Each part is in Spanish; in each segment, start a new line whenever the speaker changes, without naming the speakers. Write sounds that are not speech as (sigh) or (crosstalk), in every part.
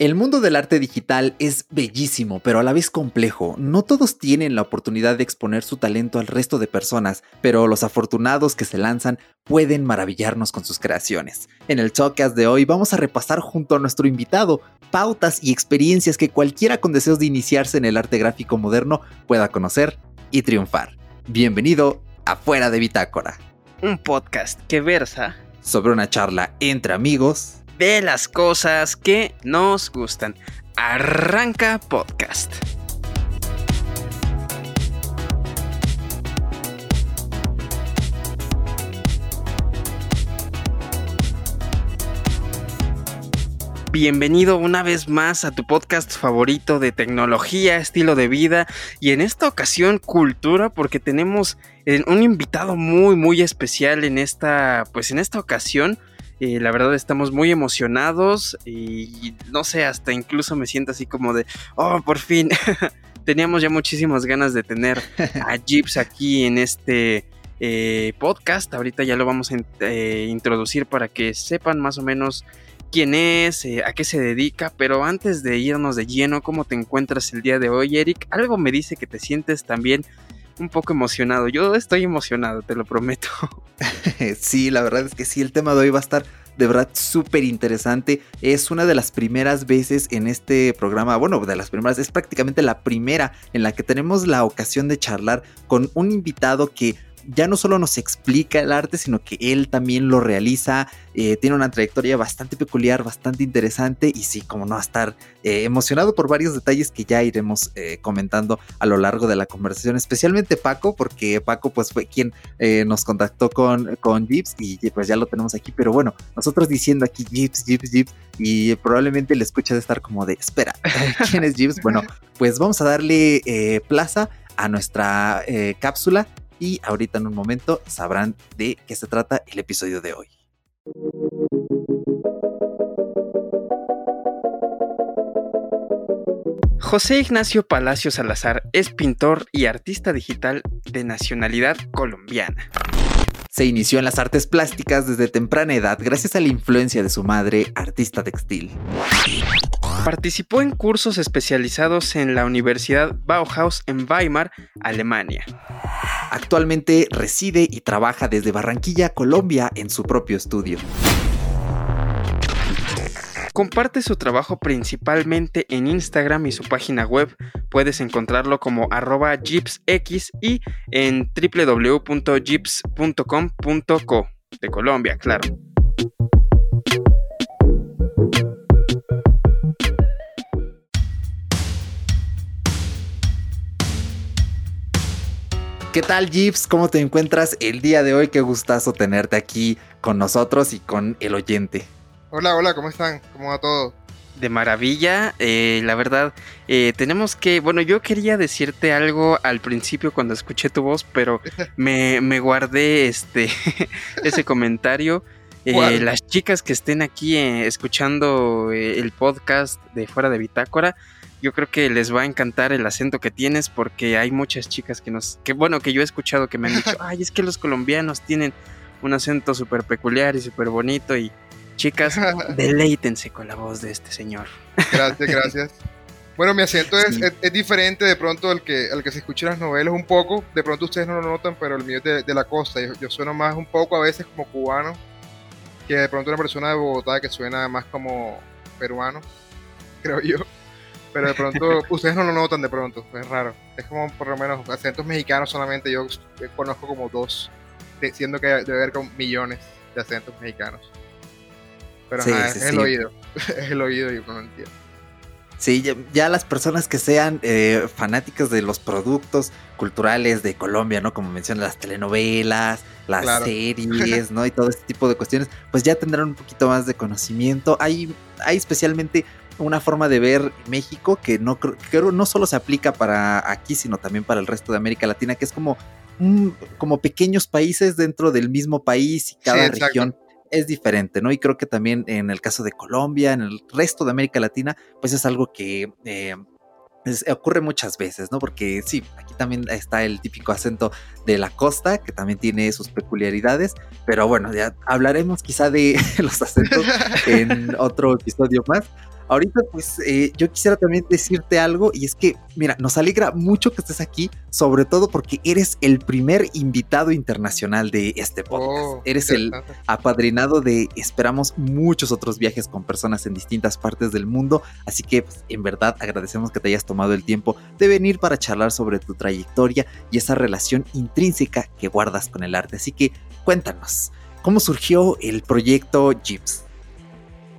El mundo del arte digital es bellísimo, pero a la vez complejo. No todos tienen la oportunidad de exponer su talento al resto de personas, pero los afortunados que se lanzan pueden maravillarnos con sus creaciones. En el podcast de hoy vamos a repasar junto a nuestro invitado pautas y experiencias que cualquiera con deseos de iniciarse en el arte gráfico moderno pueda conocer y triunfar. Bienvenido a Fuera de Bitácora.
Un podcast que versa
sobre una charla entre amigos
de las cosas que nos gustan. Arranca podcast. Bienvenido una vez más a tu podcast favorito de tecnología, estilo de vida y en esta ocasión cultura porque tenemos un invitado muy muy especial en esta pues en esta ocasión la verdad estamos muy emocionados y no sé, hasta incluso me siento así como de, oh, por fin. (laughs) Teníamos ya muchísimas ganas de tener (laughs) a Jeeps aquí en este eh, podcast. Ahorita ya lo vamos a eh, introducir para que sepan más o menos quién es, eh, a qué se dedica, pero antes de irnos de lleno, ¿cómo te encuentras el día de hoy, Eric? Algo me dice que te sientes también un poco emocionado. Yo estoy emocionado, te lo prometo. (laughs) (laughs)
sí, la verdad es que sí, el tema de hoy va a estar de verdad súper interesante. Es una de las primeras veces en este programa, bueno, de las primeras, es prácticamente la primera en la que tenemos la ocasión de charlar con un invitado que ya no solo nos explica el arte, sino que él también lo realiza. Eh, tiene una trayectoria bastante peculiar, bastante interesante y sí, como no, a estar eh, emocionado por varios detalles que ya iremos eh, comentando a lo largo de la conversación, especialmente Paco, porque Paco pues fue quien nos contactó con, con Jeeps y pues ya lo tenemos aquí, pero bueno, nosotros diciendo aquí Jeeps, Jeeps, Jeeps y probablemente le escucha de estar como de, espera, (laughs) ¿quién es Jeeps? Bueno, pues vamos a darle plaza a nuestra cápsula y ahorita en un momento sabrán de qué se trata el episodio de hoy.
José Ignacio Palacio Salazar es pintor y artista digital de nacionalidad colombiana.
Se inició en las artes plásticas desde temprana edad gracias a la influencia de su madre, artista textil.
Participó en cursos especializados en la Universidad Bauhaus en Weimar, Alemania.
Actualmente reside y trabaja desde Barranquilla, Colombia, en su propio estudio.
Comparte su trabajo principalmente en Instagram y su página web. Puedes encontrarlo como arroba jeepsx y en www.jeeps.com.co de Colombia, claro.
¿Qué tal, Jeeps? ¿Cómo te encuentras el día de hoy? Qué gustazo tenerte aquí con nosotros y con el oyente.
Hola, hola, ¿cómo están? ¿Cómo va todo?
De maravilla, eh, la verdad, eh, tenemos que, bueno, yo quería decirte algo al principio cuando escuché tu voz, pero (laughs) me, guardé este, (laughs) ese comentario. Eh, las chicas que estén aquí escuchando el podcast de Fuera de Bitácora, yo creo que les va a encantar el acento que tienes porque hay muchas chicas que nos, que bueno, que yo he escuchado que me han dicho, (laughs) ay, es que los colombianos tienen un acento súper peculiar y súper bonito y chicas, (laughs) deleítense con la voz de este señor.
Gracias, gracias. Bueno, mi acento es, es, diferente de pronto al que, al que se escucha en las novelas un poco, de pronto ustedes no lo notan, pero el mío es de, la costa, yo, yo, sueno más un poco a veces como cubano, que de pronto una persona de Bogotá que suena más como peruano, (laughs) creo yo. Pero de pronto, (laughs) ustedes no lo notan de pronto, es raro. Es como por lo menos acentos mexicanos solamente, yo conozco como dos, siendo que debe haber como millones de acentos mexicanos. Pero (laughs) es, el oído, es el oído y uno entiende.
Sí, ya, las personas que sean eh, fanáticas de los productos culturales de Colombia, ¿no? Como mencionan las telenovelas, las series, (laughs) ¿no? Y todo este tipo de cuestiones, pues ya tendrán un poquito más de conocimiento. Hay, hay especialmente una forma de ver México que no creo no solo se aplica para aquí, sino también para el resto de América Latina, que es como, como pequeños países dentro del mismo país y cada región es diferente, ¿no? Y creo que también en el caso de Colombia, en el resto de América Latina, pues es algo que eh, ocurre muchas veces, ¿no? Porque sí, aquí también está el típico acento de la costa, que también tiene sus peculiaridades, pero bueno, ya hablaremos quizá de (laughs) los acentos en otro episodio más. Ahorita pues eh, yo quisiera también decirte algo y es que, mira, nos alegra mucho que estés aquí, sobre todo porque eres el primer invitado internacional de este podcast. Oh, eres el apadrinado de, esperamos, muchos otros viajes con personas en distintas partes del mundo, así que pues, en verdad agradecemos que te hayas tomado el tiempo de venir para charlar sobre tu trayectoria y esa relación intrínseca que guardas con el arte. Así que cuéntanos, ¿cómo surgió el proyecto Gyps?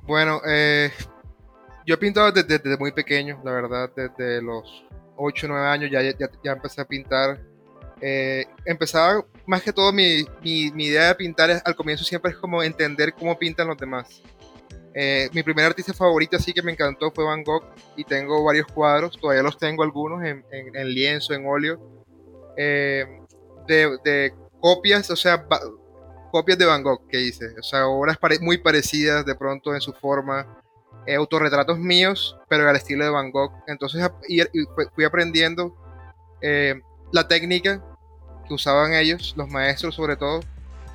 Bueno, eh, yo he pintado desde, muy pequeño, la verdad, desde los 8 o 9 años ya, ya, empecé a pintar. Eh, empezaba más que todo mi, mi, idea de pintar al comienzo siempre es como entender cómo pintan los demás. Eh, mi primer artista favorito así que me encantó fue Van Gogh y tengo varios cuadros, todavía los tengo algunos en, en, lienzo, en óleo, eh, de, copias, o sea, copias de Van Gogh que hice, o sea, obras muy parecidas de pronto en su forma, autorretratos míos, pero al estilo de Van Gogh. Entonces fui aprendiendo eh, la técnica que usaban ellos, los maestros sobre todo,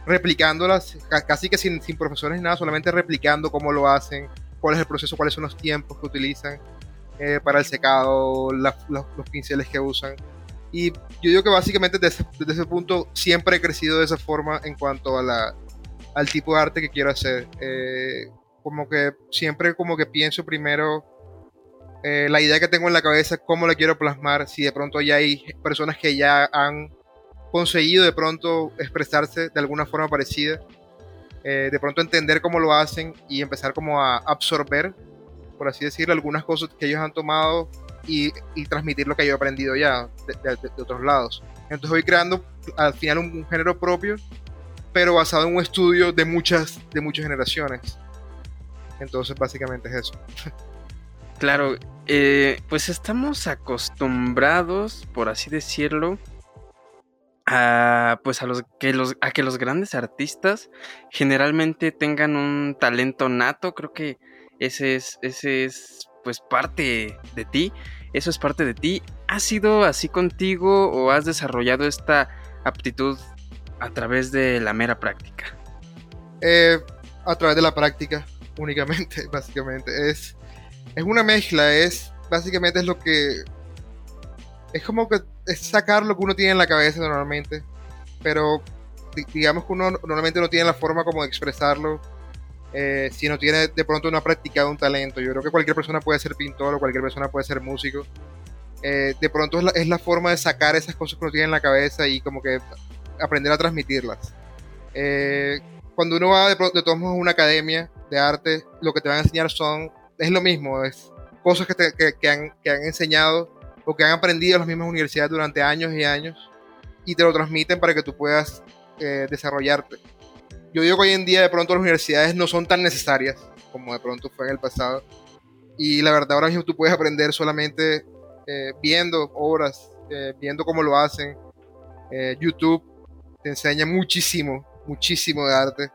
replicándolas, casi que sin, sin profesores nada, solamente replicando cómo lo hacen, cuál es el proceso, cuáles son los tiempos que utilizan eh, para el secado, los, pinceles que usan. Y yo digo que básicamente desde, ese punto siempre he crecido de esa forma en cuanto a la, al tipo de arte que quiero hacer. Eh, como que siempre como que pienso primero eh, la idea que tengo en la cabeza, cómo la quiero plasmar, si de pronto ya hay personas que ya han conseguido de pronto expresarse de alguna forma parecida, eh, de pronto entender cómo lo hacen y empezar como a absorber, por así decirlo, algunas cosas que ellos han tomado y, transmitir lo que yo he aprendido ya de, otros lados. Entonces voy creando al final un, género propio, pero basado en un estudio de muchas, de muchas generaciones. Entonces básicamente es eso.
Claro, eh, pues estamos acostumbrados, por así decirlo, a, pues a los que los a que los grandes artistas generalmente tengan un talento nato. Creo que ese es ese es pues parte de ti. Eso es parte de ti. Ha sido así contigo o has desarrollado esta aptitud a través de la mera práctica
eh, a través de la práctica únicamente (laughs) básicamente es es una mezcla es básicamente es lo que es como que es sacar lo que uno tiene en la cabeza normalmente, pero digamos que uno normalmente no tiene la forma como de expresarlo eh, si no tiene de pronto no ha practicado un talento. Yo creo que cualquier persona puede ser pintor o cualquier persona puede ser músico. Eh, de pronto es la, forma de sacar esas cosas que uno tiene en la cabeza y como que aprender a transmitirlas. Eh, cuando uno va de, de todos modos a una academia de arte, lo que te van a enseñar son, es lo mismo, es cosas que, que, han, que han enseñado o que han aprendido en las mismas universidades durante años y años y te lo transmiten para que tú puedas eh, desarrollarte. Yo digo que hoy en día de pronto las universidades no son tan necesarias como de pronto fue en el pasado. Y la verdad ahora mismo tú puedes aprender solamente eh, viendo obras, eh, viendo cómo lo hacen. YouTube te enseña muchísimo, muchísimo de arte.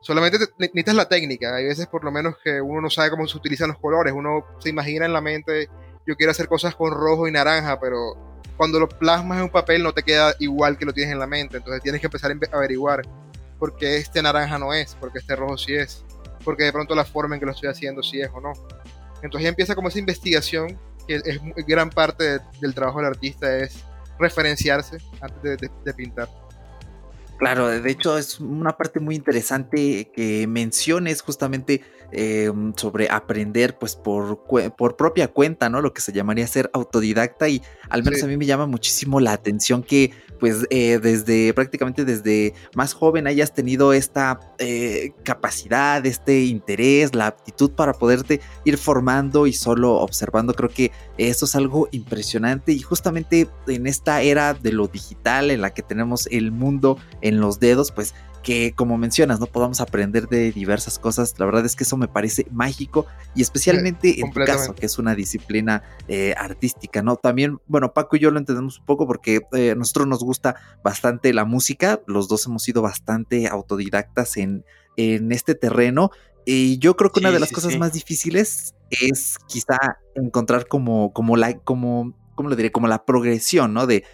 Solamente necesitas la técnica. Hay veces por lo menos que uno no sabe cómo se utilizan los colores. Uno se imagina en la mente yo quiero hacer cosas con rojo y naranja, pero cuando lo plasmas en un papel no te queda igual que lo tienes en la mente, entonces tienes que empezar a averiguar por qué este naranja no es, por qué este rojo sí es, porque de pronto la forma en que lo estoy haciendo sí es o no. Entonces ya empieza como esa investigación, que es gran parte del trabajo del artista, es referenciarse antes de pintar.
Claro, de hecho es una parte muy interesante que menciones justamente em, sobre aprender pues por, por, propia cuenta, ¿no? Lo que se llamaría ser autodidacta y al menos a mí me llama muchísimo la atención que pues eh, desde prácticamente desde más joven hayas tenido esta eh, capacidad, este interés, la aptitud para poderte ir formando y solo observando. Creo que eso es algo impresionante y justamente en esta era de lo digital en la que tenemos el mundo en los dedos, pues que como mencionas, no podamos aprender de diversas cosas. La verdad es que eso me parece mágico y especialmente en tu caso, que es una disciplina eh, artística, ¿no? También, bueno, Paco y yo lo entendemos un poco porque eh, a nosotros nos gusta bastante la música, los dos hemos sido bastante autodidactas en, en este terreno. Y yo creo que una de las cosas más difíciles es quizá encontrar como, como la, como, ¿cómo lo diré? Como la progresión, ¿no? De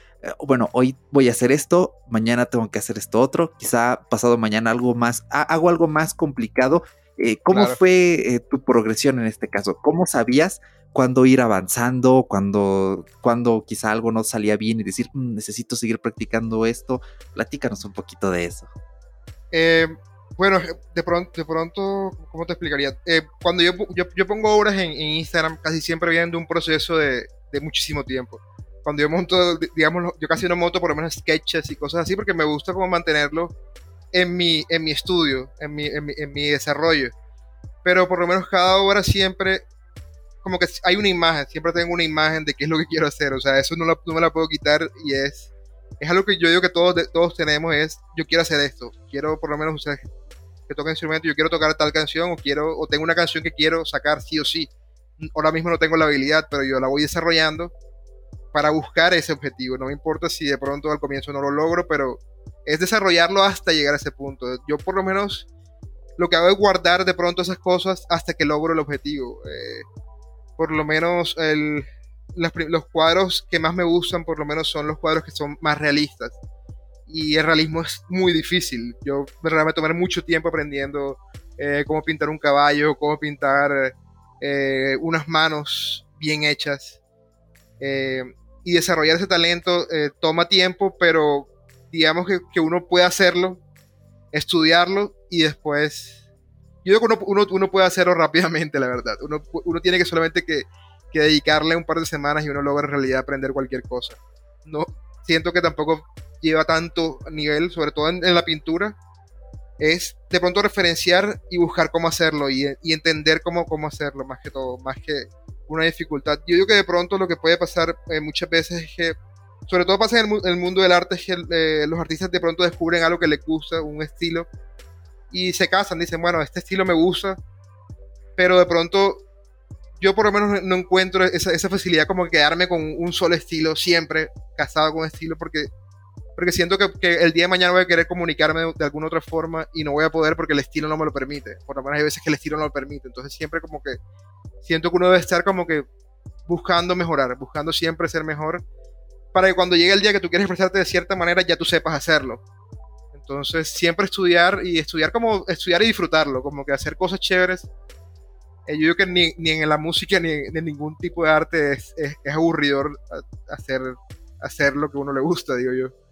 bueno, hoy voy a hacer esto, mañana tengo que hacer esto otro, quizá pasado mañana algo más, hago algo más complicado Eh, ¿Cómo fue eh, tu progresión en este caso? ¿Cómo sabías cuándo ir avanzando, cuando, cuando quizá algo no salía bien y decir, mm, necesito seguir practicando esto? Platícanos un poquito de eso.
Eh, bueno, de pronto, de pronto, ¿cómo te explicaría? cuando yo, yo, pongo obras en, Instagram, casi siempre vienen de un proceso de, de muchísimo tiempo cuando yo monto, digamos, yo casi no monto por lo menos sketches y cosas así porque me gusta como mantenerlo en mi, en mi estudio, en mi, en mi, en mi desarrollo. Pero por lo menos cada obra siempre, como que hay una imagen, siempre tengo una imagen de qué es lo que quiero hacer. O sea, eso no, no me la puedo quitar y es, es algo que yo digo que todos, todos tenemos, es yo quiero hacer esto, quiero por lo menos usar que toque instrumento, yo quiero tocar tal canción o quiero o tengo una canción que quiero sacar sí o sí. Ahora mismo no tengo la habilidad, pero yo la voy desarrollando para buscar ese objetivo. No me importa si de pronto al comienzo no lo logro, pero es desarrollarlo hasta llegar a ese punto. Yo por lo menos lo que hago es guardar de pronto esas cosas hasta que logro el objetivo. Eh, por lo menos los, cuadros que más me gustan, por lo menos son los cuadros que son más realistas. Y el realismo es muy difícil. Yo me tomar mucho tiempo aprendiendo eh, cómo pintar un caballo, cómo pintar eh, unas manos bien hechas y desarrollar ese talento eh, toma tiempo, pero digamos que, uno puede hacerlo, estudiarlo y después... Yo digo que uno, uno, puede hacerlo rápidamente, la verdad. Uno, uno tiene que solamente que, que, dedicarle un par de semanas y uno logra en realidad aprender cualquier cosa. No, siento que tampoco lleva tanto nivel, sobre todo en, la pintura. Es de pronto referenciar y buscar cómo hacerlo y, y entender cómo, cómo hacerlo, más que todo, más que una dificultad. Yo digo que de pronto lo que puede pasar eh, muchas veces es que, sobre todo pasa en el, mundo del arte, es que eh, los artistas de pronto descubren algo que les gusta, un estilo, y se casan, dicen, bueno, este estilo me gusta, pero de pronto yo por lo menos no encuentro esa, esa facilidad como quedarme con un solo estilo siempre, casado con estilo, porque porque siento que, que, el día de mañana voy a querer comunicarme de, de, alguna otra forma y no voy a poder porque el estilo no me lo permite. Por lo menos hay veces que el estilo no lo permite. Entonces siempre como que siento que uno debe estar como que buscando mejorar, buscando siempre ser mejor, para que cuando llegue el día que tú quieres expresarte de cierta manera ya tú sepas hacerlo. Entonces siempre estudiar y estudiar como estudiar y disfrutarlo, como que hacer cosas chéveres. Eh, yo digo que ni, ni, en la música ni en, ningún tipo de arte es, es, es aburridor hacer, hacer lo que uno le gusta, digo yo.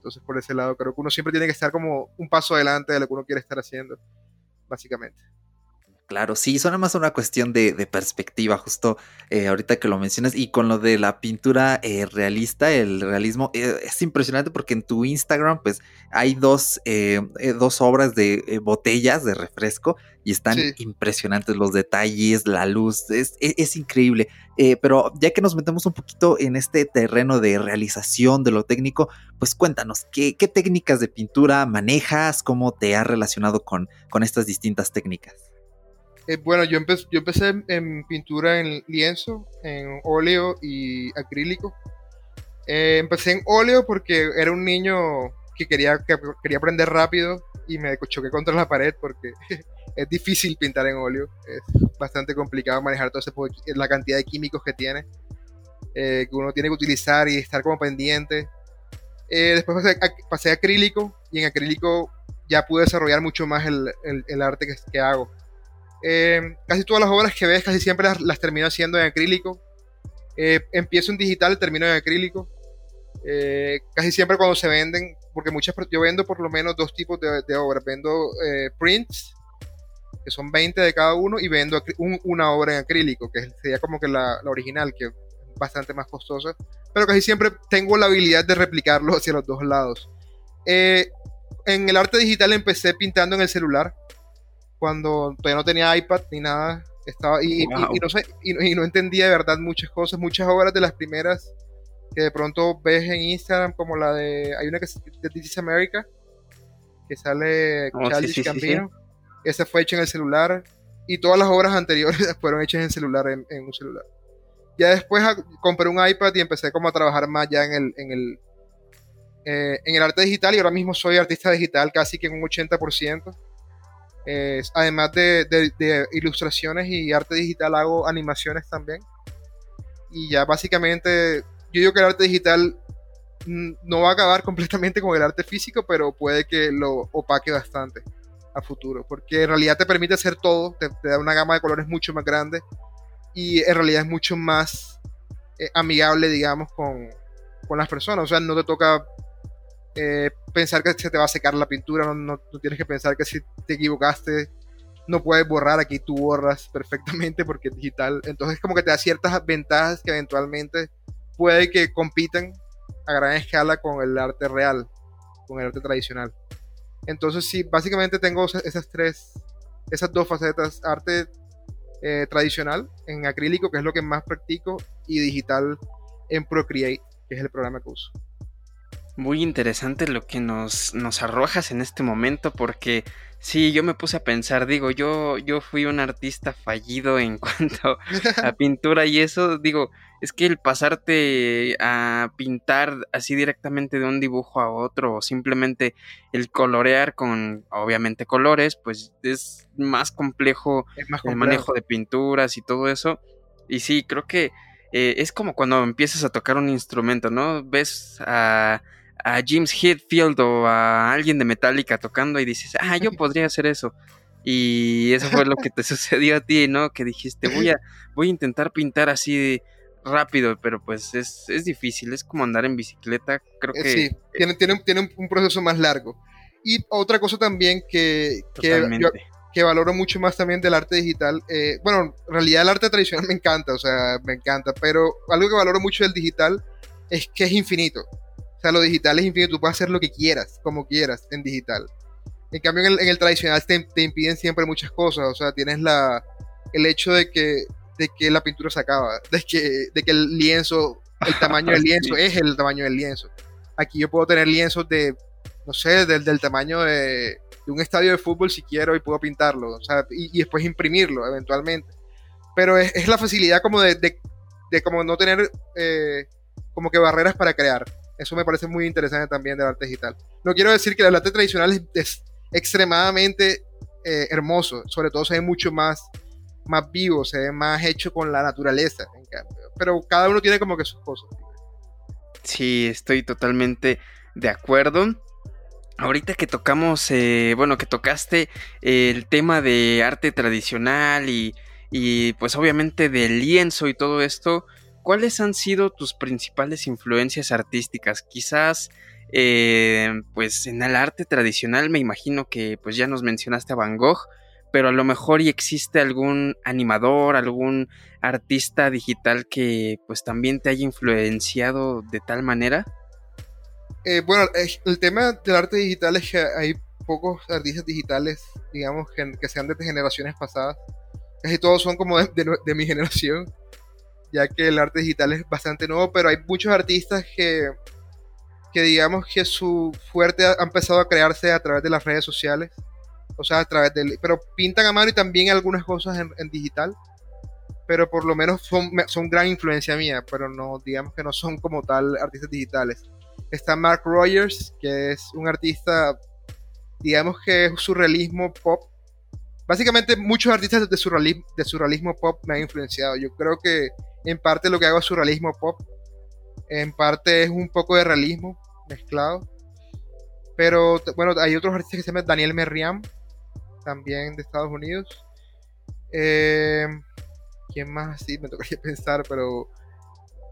Entonces, por ese lado, creo que uno siempre tiene que estar como un paso adelante de lo que uno quiere estar haciendo, básicamente.
Claro, sí, suena más una cuestión de, perspectiva, justo eh, ahorita que lo mencionas. Y con lo de la pintura eh, realista, el realismo, eh, es impresionante porque en tu Instagram, pues hay dos, dos obras de botellas de refresco y están impresionantes los detalles, la luz, es, es, increíble. pero ya que nos metemos un poquito en este terreno de realización de lo técnico, pues cuéntanos, ¿qué, qué técnicas de pintura manejas? ¿Cómo te has relacionado con, con estas distintas técnicas?
Eh, bueno, yo, empecé en pintura en lienzo, en óleo y acrílico. Eh, empecé en óleo porque era un niño que quería, que quería aprender rápido y me choqué contra la pared porque (laughs) es difícil pintar en óleo. Es bastante complicado manejar todo ese la cantidad de químicos que tiene, eh, que uno tiene que utilizar y estar como pendiente. después pasé a, acrílico y en acrílico ya pude desarrollar mucho más el, arte que hago. Eh, casi todas las obras que ves, casi siempre las, termino haciendo en acrílico. Eh, empiezo en digital, termino en acrílico. Eh, casi siempre cuando se venden, porque muchas, yo vendo por lo menos dos tipos de, obras. Vendo prints, que son 20 de cada uno, y vendo una obra en acrílico, que sería como que la, la, original, que es bastante más costosa. Pero casi siempre tengo la habilidad de replicarlo hacia los dos lados. en el arte digital empecé pintando en el celular cuando todavía no tenía iPad ni nada. Estaba, y, no sé, y, no entendía de verdad muchas cosas, muchas obras de las primeras que de pronto ves en Instagram, como la de. Hay una que es de This is America, que sale oh, Charlie Campino. Esa fue hecha en el celular. Y todas las obras (laughs) anteriores fueron hechas en celular, en, un celular. Ya después compré un iPad y empecé como a trabajar más ya en el, en el, eh, en el arte digital. Y ahora mismo soy artista digital casi que en un 80% además de, ilustraciones y arte digital, hago animaciones también. Y ya básicamente, yo digo que el arte digital no va a acabar (laughs) completamente con el arte físico, pero puede que lo opaque bastante. a futuro, porque en realidad te permite hacer todo, te, da una gama de colores mucho más grande y en realidad es mucho más eh, amigable, digamos, con, con, las personas. O sea, no te toca eh, pensar que se te va a secar la pintura, no, no, tienes que pensar que si te equivocaste no puedes borrar, aquí tú borras (laughs) perfectamente porque es digital. Entonces como que te da ciertas ventajas que eventualmente puede que compitan a gran escala con el arte real, con el arte tradicional. Entonces sí, básicamente tengo esas tres, esas dos facetas, arte eh, tradicional en acrílico, que es lo que más practico, y digital en Procreate, que es el programa que uso.
Muy interesante lo que nos, nos arrojas en este momento, porque Sí, yo me puse a pensar, digo, yo, yo fui un artista fallido en (laughs) cuanto a (laughs) pintura y eso, digo, es que el pasarte a pintar así directamente de un dibujo a otro o simplemente el colorear con, obviamente, colores, pues es más complejo el manejo de pinturas y todo eso. Y sí, creo que eh, es como cuando empiezas a tocar un instrumento, ¿no? Ves a a James Hetfield o a alguien de Metallica tocando y dices, ah, yo (laughs) podría hacer eso. Y eso fue lo que te (laughs) sucedió a ti, ¿no? Que dijiste, voy a, voy a intentar pintar así rápido, pero pues es, difícil, es como andar en bicicleta, creo eh, que...
Sí, tiene, tiene, tiene un proceso más largo. Y otra cosa también que, que, valoro mucho más también del arte digital, eh, bueno, en realidad el arte tradicional me encanta, o sea, me encanta, pero algo que valoro mucho del digital es que es infinito. O sea, lo digital es infinito, tú puedes hacer lo que quieras, como quieras, en digital. En cambio, en el, tradicional te, impiden siempre muchas cosas. O sea, tienes la, el hecho de que, de que la pintura se acaba, de que, de que el lienzo, el tamaño del (laughs) lienzo es el tamaño del lienzo. Aquí yo puedo tener lienzos de, no sé, del, del tamaño de, de, un estadio de fútbol si quiero y puedo pintarlo. O sea, y, y después imprimirlo eventualmente. Pero es, es la facilidad como de, de, de, como no tener eh, como que barreras para crear. Eso me parece muy interesante también del arte digital. No quiero decir que el arte tradicional es, extremadamente eh, hermoso, sobre todo se ve mucho más, más vivo, se ve más hecho con la naturaleza, pero cada uno tiene como que sus cosas.
Sí, estoy totalmente de acuerdo. Ahorita que tocamos, eh, bueno, que tocaste el tema de arte tradicional y, y pues obviamente del lienzo y todo esto, ¿cuáles han sido tus principales influencias artísticas? Quizás, eh, pues en el arte tradicional me imagino que pues ya nos mencionaste a Van Gogh, pero a lo mejor y existe algún animador, algún artista digital que pues también te haya influenciado de tal manera.
Eh, bueno, el tema del arte digital es que hay pocos artistas digitales, digamos, que, sean de generaciones pasadas. Casi todos son como de mi generación ya que el arte digital es bastante nuevo, pero hay muchos artistas que, que digamos que su fuerte ha, empezado a crearse a través de las redes sociales, o sea, a través de, pero pintan a mano y también algunas cosas en, digital, pero por lo menos son, son gran influencia mía, pero no, digamos que no son como tal artistas digitales. Está Mark Rogers, que es un artista, digamos que es surrealismo pop. Básicamente muchos artistas de surrealismo, de surrealismo pop me han influenciado. Yo creo que en parte lo que hago es surrealismo pop. En parte es un poco de realismo mezclado. Pero bueno, hay otros artistas que se llaman Daniel Merriam, también de Estados Unidos. Eh, ¿Quién más así? Me tocaría (laughs) pensar, pero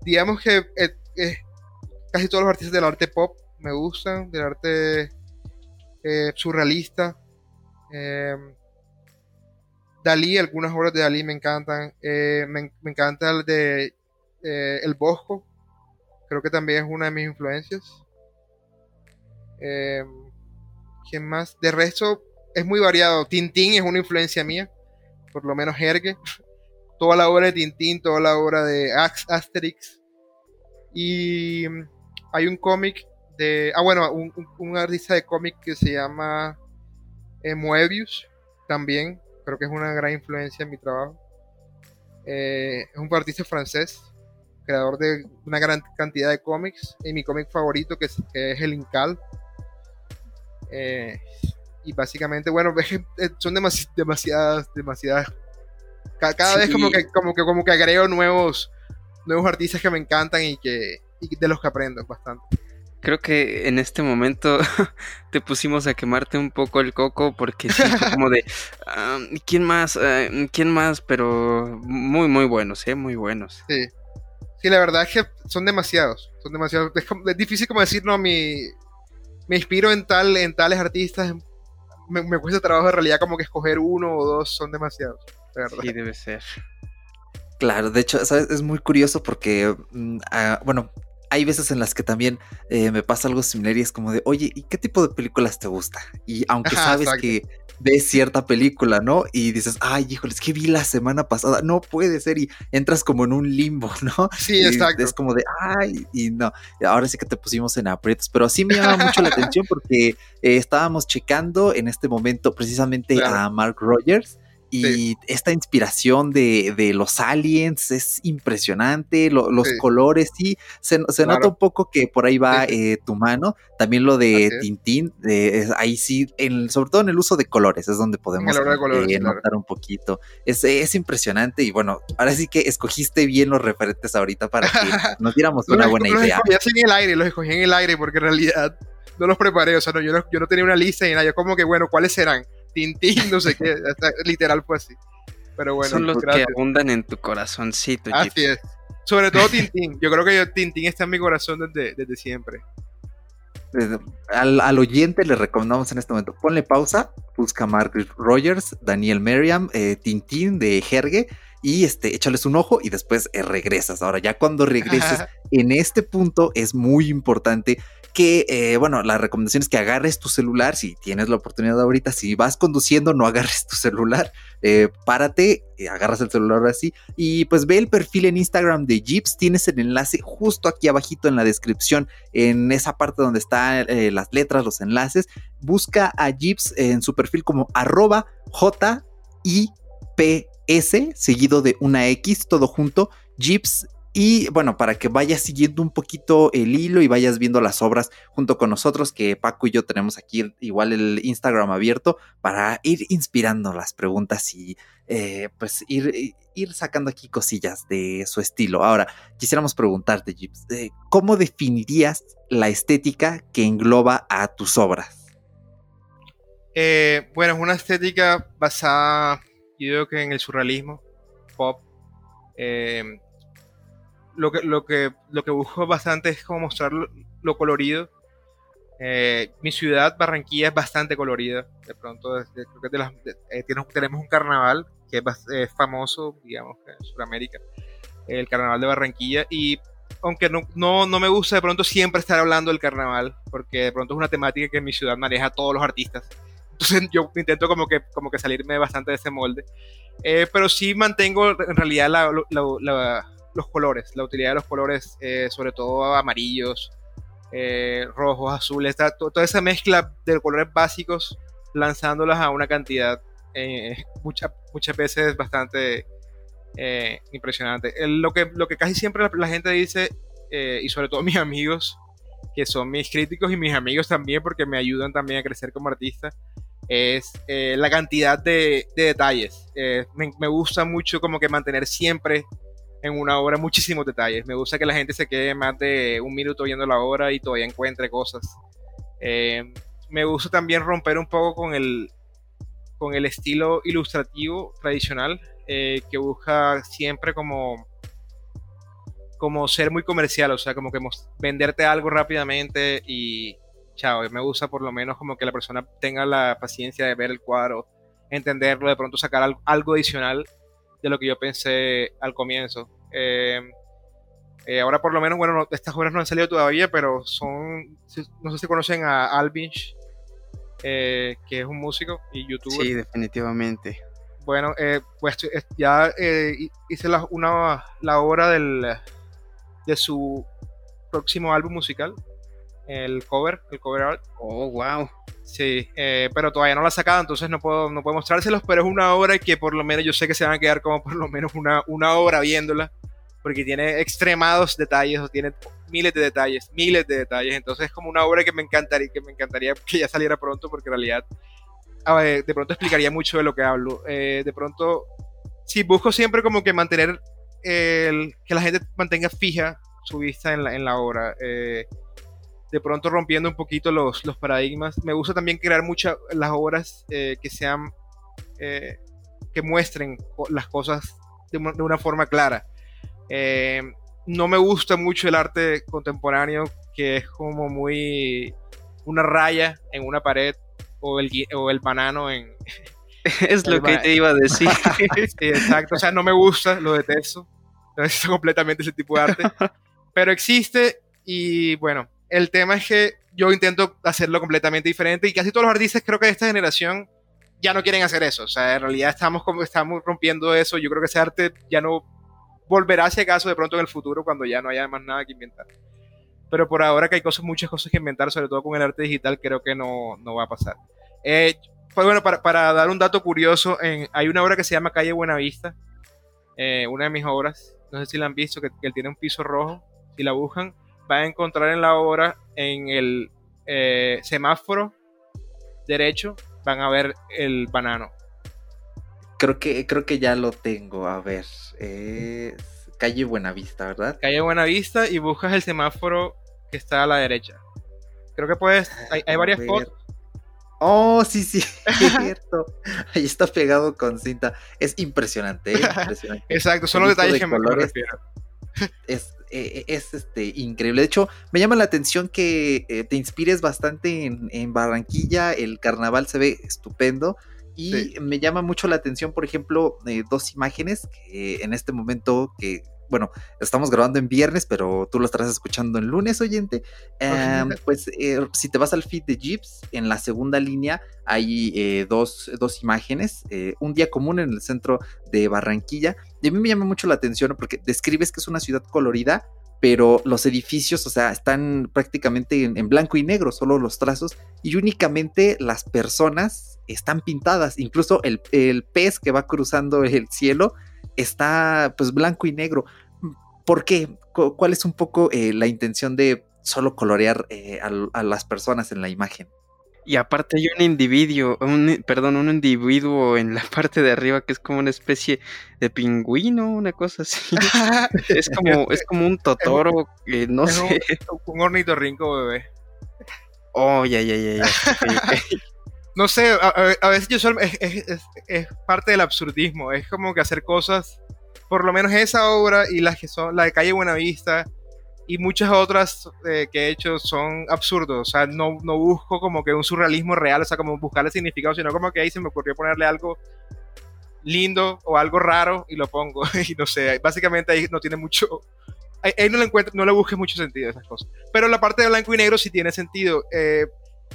digamos que eh, eh, casi todos los artistas del arte pop me gustan, del arte surrealista. Dalí, algunas obras de Dalí me encantan. Eh, me, encanta el de eh, El Bosco. Creo que también es una de mis influencias. Eh, ¿Quién más? De resto, es muy variado. Tintín es una influencia mía. Por lo menos Herge. (laughs) Toda la obra de Tintín, toda la obra de Asterix. Y hay un cómic de. Ah, bueno, un, un artista de cómic que se llama Moebius. También creo que es una gran influencia en mi trabajo. Eh, es un artista francés, creador de una gran cantidad de cómics, y mi cómic favorito que es, El Incal. Eh, y básicamente, bueno, (laughs) son demasiadas, demasiadas. Cada, vez como que, como que, como que agrego nuevos, nuevos artistas que me encantan y que y de los que aprendo bastante.
Creo que en este momento (laughs) te pusimos a quemarte un poco el coco porque sí, como de, (laughs) ah, ¿quién más? Ah, ¿Quién más? Pero muy, muy buenos, ¿eh? Muy buenos.
Sí. Sí, la verdad es que son demasiados. Son demasiados. Es, difícil como decir, no, mi, me inspiro en, tal, en tales artistas. Me, me cuesta trabajo en realidad como que escoger uno o dos son demasiados.
Sí, debe ser.
Claro, de hecho, ¿sabes? es muy curioso porque, mm, ah, bueno, hay veces en las que también eh, me pasa algo similar y es como de, oye, ¿y qué tipo de películas te gusta? Y aunque sabes que ves cierta película, ¿no? Y dices, ay, híjoles, que vi la semana pasada, no puede ser, y entras como en un limbo, (laughs) ¿no?
Sí, exacto.
Es como de, ay, y no, ahora sí que te pusimos en aprietos, pero sí me llama mucho la (laughs) atención porque eh, estábamos checando en este momento precisamente a Mark Rogers y esta inspiración de, de, los aliens es impresionante, los colores, sí, se, se nota un poco que por ahí va eh, tu mano, también lo de Tintín, de, ahí sí, en, sobre todo en el uso de colores, es donde podemos eh, notar un poquito. Es, es, impresionante y bueno, ahora sí que escogiste bien los referentes ahorita para que (laughs) nos diéramos una buena idea.
Los escogí en el aire, los escogí en el aire porque en realidad no los preparé, o sea, no, yo, no, yo no tenía una lista ni nada, yo como que, bueno, ¿cuáles serán? Tintín, no sé qué, literal fue así. Pero bueno,
son los que abundan en tu corazoncito.
Así es. Sobre todo Tintín. Yo creo que Tintín está en mi corazón desde, desde siempre.
Al, al, oyente le recomendamos en este momento, ponle pausa, busca Margaret Rogers, Daniel Merriam, eh, Tintín de Jerge y este, échales un ojo y después eh, regresas. Ahora ya cuando regreses (laughs) en este punto es muy importante que, eh, bueno, la recomendación es que agarres tu celular, si tienes la oportunidad ahorita, si vas conduciendo, no agarres tu celular, eh, párate, eh, agarras el celular así y pues ve el perfil en Instagram de Jeeps, tienes el enlace justo aquí abajito en la descripción, en esa parte donde están las letras, los enlaces, busca a Jeeps en su perfil como arroba J P S seguido de una X, todo junto, Jeeps y bueno, para que vayas siguiendo un poquito el hilo y vayas viendo las obras junto con nosotros, que Paco y yo tenemos aquí igual el Instagram abierto para ir inspirando las preguntas y eh, pues ir, ir, sacando aquí cosillas de su estilo. Ahora, quisiéramos preguntarte, Gibbs, eh, ¿cómo definirías la estética que engloba a tus obras?
Eh, bueno, es una estética basada, yo creo que en el surrealismo, pop lo que, lo que, lo que busco bastante es como mostrar lo, colorido. Eh, mi ciudad, Barranquilla, es bastante colorida. De pronto, eh, tenemos un carnaval que es, famoso, digamos, en Sudamérica, el carnaval de Barranquilla. Y aunque no, no, no, me gusta de pronto siempre estar hablando del carnaval, porque de pronto es una temática que en mi ciudad maneja todos los artistas. Entonces yo intento como que, como que salirme bastante de ese molde. Eh, pero sí mantengo en realidad la, la los colores, la utilidad de los colores, eh, sobre todo amarillos, eh, rojos, azules, toda esa mezcla de colores básicos, lanzándolas a una cantidad eh, muchas veces bastante impresionante. lo, que, lo que casi siempre la, gente dice, y sobre todo (laughs) mis amigos, que son mis críticos y mis amigos también, porque me ayudan también a crecer como artista, es la cantidad de, detalles. Me, me, gusta mucho como que mantener siempre en una obra muchísimos detalles. Me gusta que la gente se quede más de un minuto viendo la obra y todavía encuentre cosas. Eh, me gusta también romper un poco con el, con el estilo ilustrativo tradicional eh, que busca siempre como, como ser muy comercial, o sea, como que venderte algo rápidamente y chao. Me gusta por lo menos como que la persona tenga la paciencia de ver el cuadro, entenderlo, de pronto sacar algo adicional de lo que yo pensé al comienzo. Eh, eh, ahora por lo menos, bueno, estas obras no han salido todavía, pero son, no sé si conocen a Alvinch, eh, que es un músico y youtuber.
Sí, definitivamente.
Bueno, pues ya hice la, una, la obra del, de su próximo álbum musical, el cover, el cover art.
Oh, wow.
Sí, eh, pero todavía no la ha sacado, entonces no puedo, no puedo mostrárselos, pero es una obra que por lo menos yo sé que se van a quedar como por lo menos una, una obra viéndola, porque tiene extremados detalles, o tiene miles de detalles, miles de detalles, entonces es como una obra que me encantaría, que me encantaría que ya saliera pronto, porque en realidad de pronto explicaría mucho de lo que hablo. Eh, de pronto, sí, busco siempre como que mantener, el, que la gente mantenga fija su vista en la, en la obra. Eh, de pronto rompiendo un poquito los, los paradigmas. Me gusta también crear muchas las obras eh, que sean, eh, que muestren las cosas de una, forma clara. Eh, no me gusta mucho el arte contemporáneo que es como muy una raya en una pared o el, o el banano en... (laughs)
Es (laughs) lo que te iba a decir. (laughs)
exacto, o sea, no me gusta, lo detesto. No detesto completamente ese tipo de arte. Pero existe y bueno, el tema es que yo intento hacerlo completamente diferente y casi todos los artistas creo que de esta generación ya no quieren hacer eso. O sea, en realidad estamos, como, estamos rompiendo eso. Yo creo que ese arte ya no volverá hacia acaso de pronto en el futuro cuando ya no haya más nada que inventar. Pero por ahora que hay cosas, muchas cosas que inventar, sobre todo con el arte digital, creo que no, no va a pasar. Eh, pues bueno, para, para, dar un dato curioso, en, hay una obra que se llama Calle Buenavista, eh, una de mis obras, no sé si la han visto, que, que tiene un piso rojo, si la buscan, van a encontrar en la obra, en el eh, semáforo derecho, van a ver el banano.
Creo que, creo que ya lo tengo. A ver. Es calle Buenavista, ¿verdad?
Calle Buenavista y buscas el semáforo que está a la derecha. Creo que puedes. Hay, varias fotos.
Oh, sí, sí, (laughs) es cierto. Ahí está pegado con cinta. Es impresionante, ¿eh? impresionante. (laughs)
Exacto, son los detalles que me refiero.
Es eh, es este, increíble. De hecho, me llama la atención que eh, te inspires bastante en, Barranquilla. El carnaval se ve estupendo. Y me llama mucho la atención, por ejemplo, eh, dos imágenes que en este momento que bueno, estamos grabando en viernes, pero tú lo estarás escuchando en lunes, oyente. Em, pues eh, si te vas al feed de Jeeps, en la segunda línea hay eh, dos, imágenes. Eh, un día común en el centro de Barranquilla. Y a mí me llama mucho la atención porque describes que es una ciudad colorida, pero los edificios, o sea, están prácticamente en, blanco y negro, solo los trazos, y únicamente las personas están pintadas. Incluso el, el pez que va cruzando el cielo está pues blanco y negro. ¿Por qué? ¿Cuál es un poco eh, la intención de solo colorear eh, a, las personas en la imagen?
Y aparte hay un individuo, un, perdón, un individuo en la parte de arriba que es como una especie de pingüino, una cosa así. (laughs) es como, es como un totoro, no sé.
Un, ornitorrinco bebé.
Oh, ya, ya, ya, ya. (laughs)
no sé, a, veces yo es, parte del absurdismo, es como que hacer cosas, por lo menos esa obra y las que son, la de Calle Buenavista y muchas otras eh, que he hecho son absurdos, o sea, no, no busco como que un surrealismo real, o sea, como buscarle significado, sino como que ahí se me ocurrió ponerle algo lindo o algo raro y lo pongo, (laughs) y no sé, básicamente ahí no tiene mucho, ahí, no le encuentro, no le busque mucho sentido a esas cosas, pero la parte de blanco y negro sí tiene sentido, eh,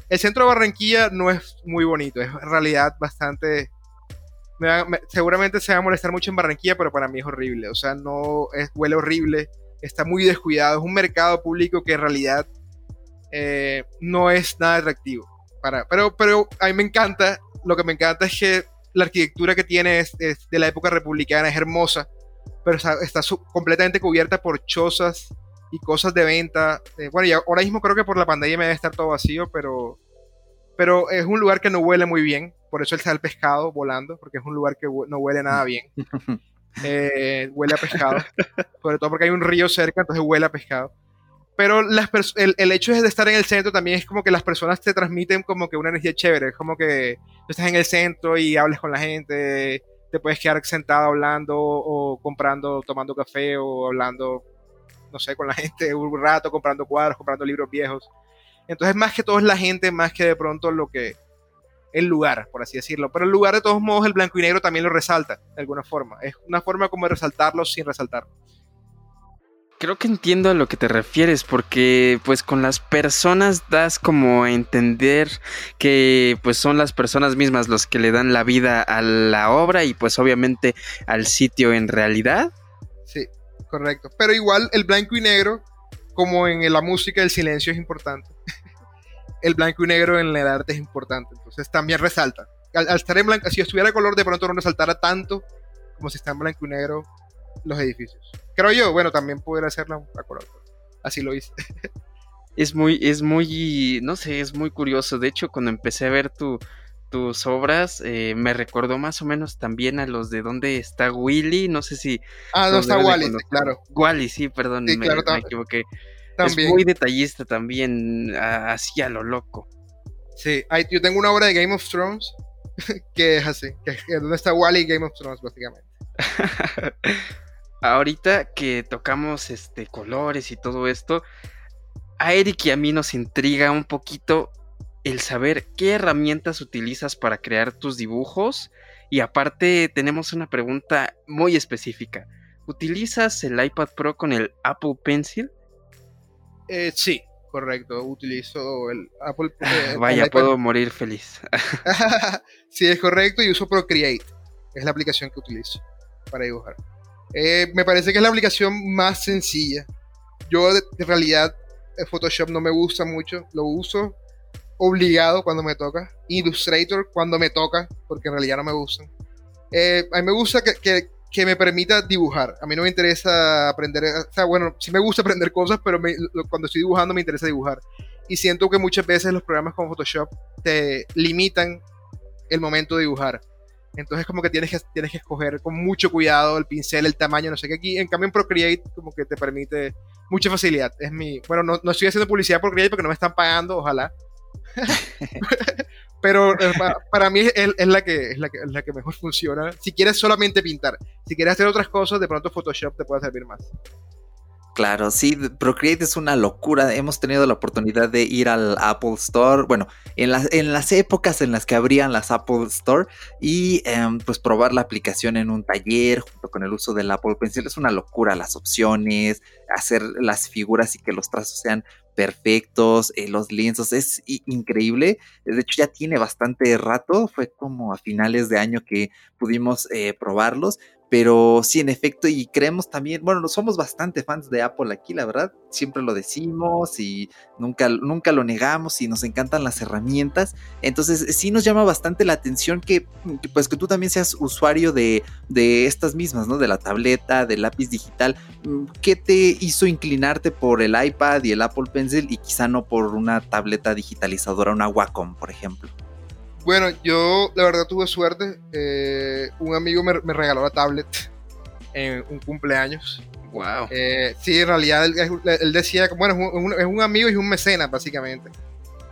el centro de Barranquilla no es muy bonito, es en realidad bastante... seguramente se va a molestar mucho en Barranquilla, pero para mí es horrible. O sea, no es, huele horrible, está muy descuidado. Es un mercado público que en realidad eh, no es nada atractivo. Para, pero, pero a mí me encanta, lo que me encanta es que la arquitectura que tiene es, de la época republicana, es hermosa, pero está, está completamente cubierta por chozas y cosas de venta. Eh, bueno, y ahora mismo creo que por la pandemia me debe estar todo vacío, pero, pero es un lugar que no huele muy bien. Por eso está el pescado volando, porque es un lugar que no huele nada (laughs) bien. Eh, huele a pescado. Sobre todo porque hay un río cerca, entonces huele a pescado. Pero las el, el, hecho de estar en el centro también es como que las personas te transmiten como que una energía chévere. Es como que tú estás en el centro y hablas con la gente, te puedes quedar sentado hablando o comprando, tomando café o hablando no sé, con la gente un rato comprando cuadros, comprando libros viejos. Entonces, más que todo es la gente, más que de pronto lo que el lugar, por así decirlo. Pero el lugar, de todos modos, el blanco y negro también lo resalta, de alguna forma. Es una forma como de resaltarlo sin resaltar.
Creo que entiendo a lo que te refieres, porque pues con las personas das como a entender que pues son las personas mismas los que le dan la vida a la obra y pues obviamente al sitio en realidad.
Sí, correcto. Pero igual el blanco y negro, como en la música, el silencio es importante. (laughs) el blanco y negro en el arte es importante. Entonces también resalta. Al, estar en blanco, si estuviera color, de pronto no resaltara tanto como si está en blanco y negro los edificios. Creo yo, bueno, también pudiera hacerlo a color. Así lo hice. (laughs)
es muy, es muy, no sé, es muy curioso. De hecho, cuando empecé a ver tu, tus obras eh, me recordó más o menos también a los de dónde está Willy, no sé si...
Ah, no está Wally, claro.
Wally, sí, perdón, me, equivoqué. Es muy detallista también, así a lo loco.
Sí, yo tengo una obra de Game of Thrones (laughs) que es así, que es donde está Wally Game of Thrones, básicamente. (laughs)
Ahorita que tocamos este colores y todo esto, a Eric y a mí nos intriga un poquito el saber qué herramientas utilizas para crear tus dibujos. Y aparte tenemos una pregunta muy específica. ¿Utilizas el iPad Pro con el Apple Pencil?
Eh, sí, correcto. Utilizo el Apple
Pencil. (laughs) Vaya, puedo morir feliz. (laughs)
sí, es correcto y uso Procreate. Es la aplicación que utilizo para dibujar. Eh, me parece que es la aplicación más sencilla. Yo de, realidad eh, Photoshop no me gusta mucho. Lo uso obligado cuando me toca. Illustrator cuando me toca, porque en realidad no me gustan. Eh, a mí me gusta que, que, me permita dibujar. A mí no me interesa aprender, o sea, bueno, sí me gusta aprender cosas, pero cuando estoy dibujando me interesa dibujar. Y siento que muchas veces los programas como Photoshop te limitan el momento de dibujar. Entonces como que tienes que, tienes que escoger con mucho cuidado el pincel, el tamaño, no sé qué. Aquí, en cambio en Procreate como que te permite mucha facilidad. Es mi, bueno, no, no estoy haciendo publicidad por Procreate porque no me están pagando, ojalá. (laughs) Pero eh, para mí es, la que, es, la que, es la que mejor funciona. Si quieres solamente pintar, si quieres hacer otras cosas, de pronto Photoshop te puede servir más.
Claro, sí, Procreate es una locura. Hemos tenido la oportunidad de ir al Apple Store, bueno, en, las, en las épocas en las que abrían las Apple Store y em, pues probar la aplicación en un taller junto con el uso del Apple Pencil. Es una locura las opciones, hacer las figuras y que los trazos sean perfectos, eh, los lienzos, es increíble. De hecho, ya tiene bastante rato, fue como a finales de año que pudimos eh, probarlos, pero sí, en efecto, y creemos también, bueno, somos bastante fans de Apple aquí, la verdad, siempre lo decimos y nunca, nunca lo negamos y nos encantan las herramientas. Entonces, sí nos llama bastante la atención que, pues, que tú también seas usuario de, de estas mismas, ¿no? De la tableta, del lápiz digital. ¿Qué te hizo inclinarte por el iPad y el Apple Pencil y quizá no por una tableta digitalizadora, una Wacom, por ejemplo?
Bueno, yo la verdad tuve suerte. Eh, un amigo me, regaló la tablet en un cumpleaños.
Wow.
Eh, sí, en realidad él, decía, bueno, es un, amigo y un mecenas, básicamente.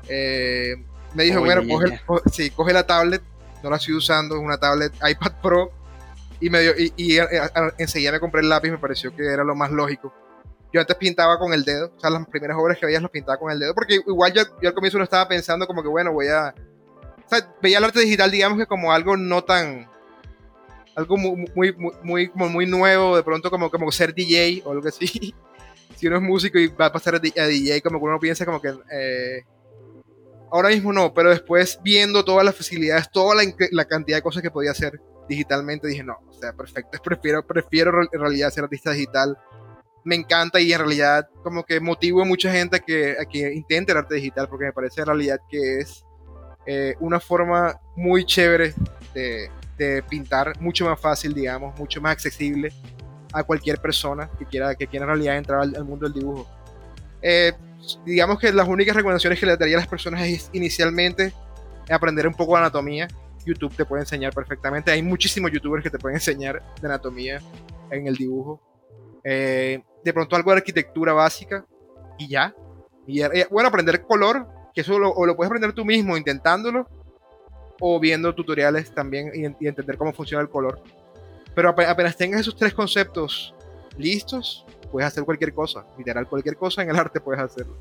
Eh, me dijo, bueno, coge, sí, coge la tablet, no la estoy usando, es una tablet iPad Pro. Y, me dio, y, enseguida me compré el lápiz, me pareció que era lo más lógico. Yo antes pintaba con el dedo, o sea, las primeras obras que veías los pintaba con el dedo, porque igual yo, yo al comienzo no estaba pensando como que, bueno, voy a veía el arte digital, digamos que como algo no tan. Algo muy, muy, muy, muy, nuevo, de pronto como, como ser DJ o algo así. (laughs) si uno es músico y va a pasar a DJ, como que uno piensa como que. Eh, ahora mismo no, pero después viendo todas las facilidades, toda la, cantidad de cosas que podía hacer digitalmente, dije no, o sea, perfecto, (laughs) prefiero, prefiero en realidad ser artista digital. Me encanta y en realidad como que motivo a mucha gente a que, a que intente el arte digital porque me parece en realidad que es eh, una forma muy chévere de, pintar, mucho más fácil, digamos, mucho más accesible a cualquier persona que quiera, que quiera en realidad entrar al, mundo del dibujo. Eh, digamos que las únicas recomendaciones que le daría a las personas es inicialmente aprender un poco de anatomía. YouTube te puede enseñar perfectamente. Hay muchísimos youtubers que te pueden enseñar de anatomía en el dibujo. Eh, de pronto algo de arquitectura básica y ya. Y bueno, aprender color que eso lo, o lo puedes aprender tú mismo intentándolo o viendo tutoriales también y, entender cómo funciona el color. Pero apenas tengas esos tres conceptos listos, puedes hacer cualquier cosa, literal cualquier cosa en el arte puedes hacerlo.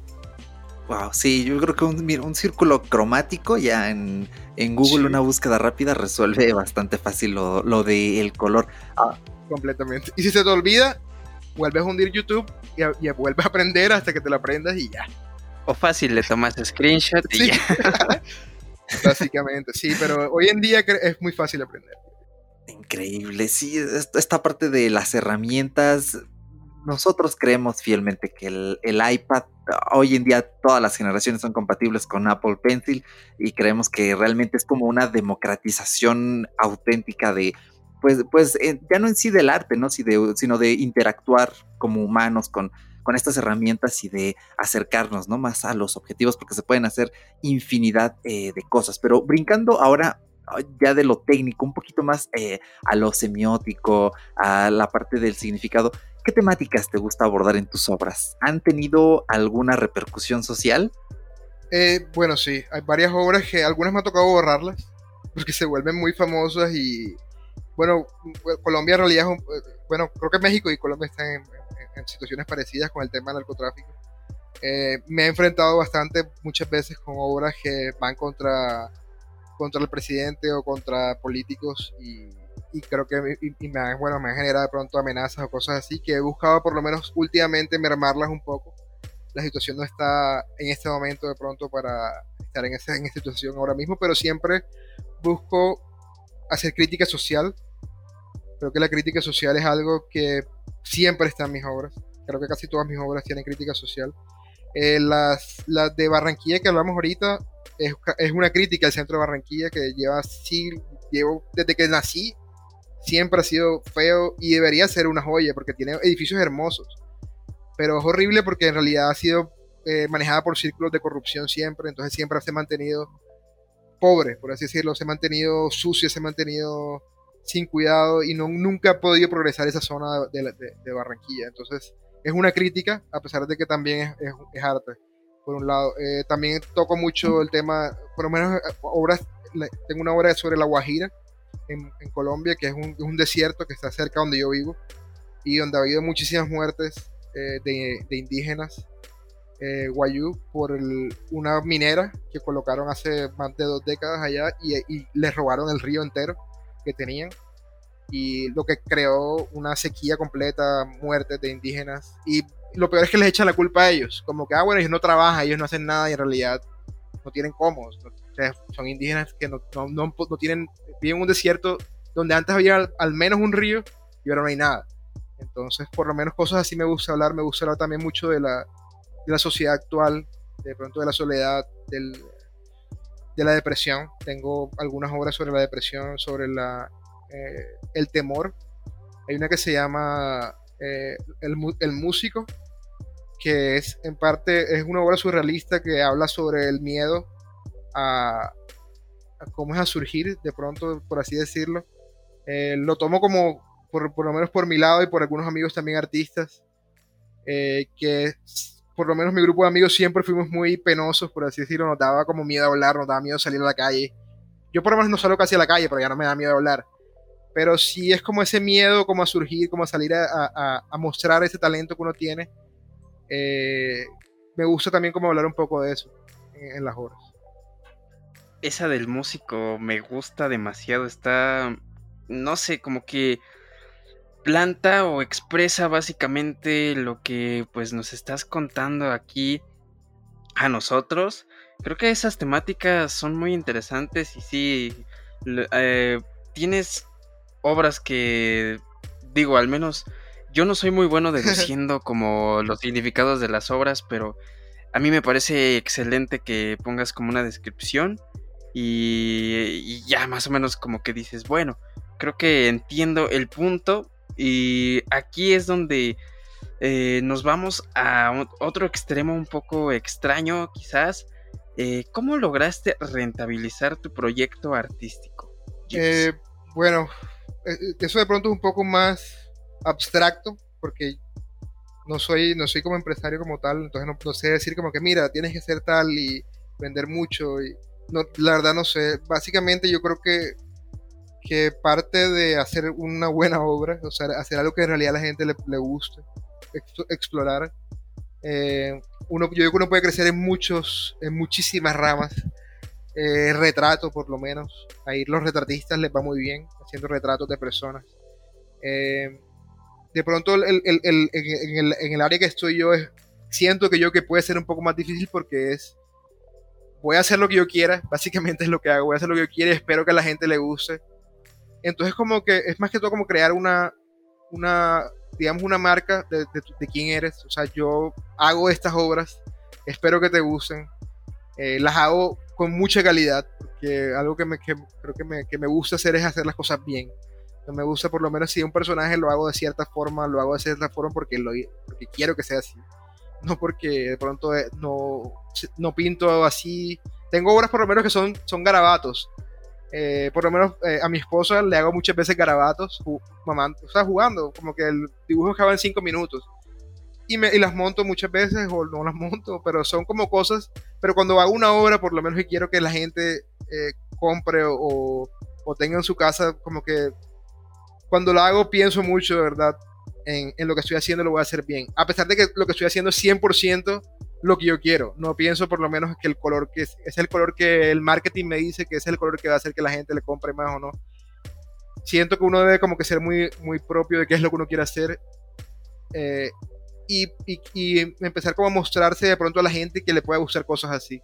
Wow, sí, yo creo que un, un círculo cromático ya en, en Google, una búsqueda rápida resuelve bastante fácil lo, lo del color.
Ah. Completamente. Y si se te olvida, vuelves a hundir YouTube y, y vuelves a aprender hasta que te lo aprendas y ya.
O fácil, le tomas screenshot y ya. (laughs)
Básicamente, sí, pero hoy en día es muy fácil aprender.
Increíble, sí, esta parte de las herramientas, nosotros creemos fielmente que el, iPad, hoy en día todas las generaciones son compatibles con Apple Pencil y creemos que realmente es como una democratización auténtica de, pues, pues eh, ya no en sí del arte, ¿no? sino de interactuar como humanos con, con estas herramientas y de acercarnos ¿no? más a los objetivos porque se pueden hacer infinidad eh, de cosas. Pero brincando ahora ya de lo técnico, un poquito más eh, a lo semiótico, a la parte del significado, ¿qué temáticas te gusta abordar en tus obras? ¿Han tenido alguna repercusión social?
Eh, bueno, sí, hay varias obras que algunas me ha tocado borrarlas, porque se vuelven muy famosas y, bueno, Colombia en realidad es un, bueno, creo que México y Colombia están en, situaciones parecidas con el tema del narcotráfico. Eh, me he enfrentado bastante muchas veces con obras que van contra, contra el presidente o contra políticos y, creo que me, bueno, me han generado de pronto amenazas o cosas así que he buscado por lo menos últimamente mermarlas un poco la situación no está en este momento de pronto para estar en, esa, en esta situación ahora mismo, pero siempre busco hacer crítica social. Creo que la crítica social es algo que siempre está en mis obras. Creo que casi todas mis obras tienen crítica social. Eh, las, de Barranquilla que hablamos ahorita es, es, una crítica al centro de Barranquilla que lleva siglos, llevo desde que nací, siempre ha sido feo y debería ser una joya porque tiene edificios hermosos pero es horrible porque en realidad ha sido eh, manejada por círculos de corrupción siempre, entonces siempre se ha mantenido pobre, por así decirlo, se ha mantenido sucio, se ha mantenido sin cuidado y no, nunca ha podido progresar esa zona de, Barranquilla. Entonces es una crítica, a pesar de que también es, es, por un lado. Eh, también toco mucho el tema, por lo menos eh, obras, tengo una obra sobre la Guajira en, Colombia, que es un, desierto que está cerca donde yo vivo y donde ha habido muchísimas muertes eh, de, indígenas guayú por una minera que colocaron hace más de dos décadas allá y, les robaron el río entero que tenían y lo que creó una sequía completa, muertes de indígenas y lo peor es que les echan la culpa a ellos, como que, ah, bueno, ellos no trabajan, ellos no hacen nada y en realidad no tienen cómo, son indígenas que no, no, no, tienen, viven en un desierto donde antes había al menos un río y ahora no hay nada. Entonces, por lo menos cosas así me gusta hablar. Me gusta hablar también mucho de la, de la sociedad actual, de pronto de la soledad, del, de la depresión. Tengo algunas obras sobre la depresión, sobre la, eh, el temor. Hay una que se llama eh, el, el, músico, que es en parte es una obra surrealista que habla sobre el miedo a, cómo es a surgir, de pronto, por así decirlo. Eh, lo tomo como por, por, lo menos por mi lado y por algunos amigos también artistas, que por lo menos mi grupo de amigos siempre fuimos muy penosos, por así decirlo, nos daba como miedo hablar, nos daba miedo salir a la calle. Yo por lo menos no salgo casi a la calle, pero ya no me da miedo hablar. Pero sí es como ese miedo, como a surgir, como a salir a, a, a mostrar ese talento que uno tiene. Eh, me gusta también como hablar un poco de eso en, en las obras.
Esa del músico me gusta demasiado, está, no sé, como que planta o expresa básicamente lo que pues nos estás contando aquí a nosotros. Creo que esas temáticas son muy interesantes y sí, eh, tienes obras que digo, al menos yo no soy muy bueno (laughs) deduciendo como los significados de las obras, pero a mí me parece excelente que pongas como una descripción y, y ya más o menos como que dices, bueno, creo que entiendo el punto y aquí es donde eh, nos vamos a otro extremo un poco extraño, quizás. Eh, ¿Cómo lograste rentabilizar tu proyecto artístico?
Eh, bueno, eso de pronto es un poco más abstracto, porque no soy, no soy como empresario como tal, entonces no, sé decir como que mira, tienes que ser tal y vender mucho. Y, no, la verdad no sé. Básicamente yo creo que que parte de hacer una buena obra, o sea, hacer algo que en realidad a la gente le, le guste, explorar, eh, uno, yo creo que uno puede crecer en muchos, en muchísimas ramas. Eh, retrato, por lo menos. Ahí los retratistas les va muy bien haciendo retratos de personas. Eh, de pronto, el, el, el, en, el, en, el, área que estoy yo, es, siento que yo que puede ser un poco más difícil porque es. Voy a hacer lo que yo quiera, básicamente es lo que hago. Voy a hacer lo que yo quiera y espero que a la gente le guste. Entonces como que es más que todo como crear una, una digamos, una marca de, de, quién eres. O sea, yo hago estas obras, espero que te gusten. Eh, las hago con mucha calidad, porque algo que, me, que creo que me, que me, gusta hacer es hacer las cosas bien. Me gusta por lo menos si un personaje lo hago de cierta forma, lo hago de cierta forma porque, lo, porque quiero que sea así. No porque de pronto eh, no, no pinto así. Tengo obras por lo menos que son, son garabatos Eh, por lo menos eh, a mi esposa le hago muchas veces garabatos, mamá, o sea, jugando, como que el dibujo acaba en cinco minutos. Y, me, y las monto muchas veces, o no las monto, pero son como cosas. Pero cuando hago una obra, por lo menos quiero que la gente eh, compre o, o, tenga en su casa, como que cuando lo hago pienso mucho, de verdad, en, en, lo que estoy haciendo, lo voy a hacer bien. A pesar de que lo que estoy haciendo es 100% lo que yo quiero. No pienso por lo menos que el color que es, el color que el marketing me dice que es el color que va a hacer que la gente le compre más o no. Siento que uno debe como que ser muy, muy propio de qué es lo que uno quiere hacer eh, y, y, empezar como a mostrarse de pronto a la gente que le pueda gustar cosas así.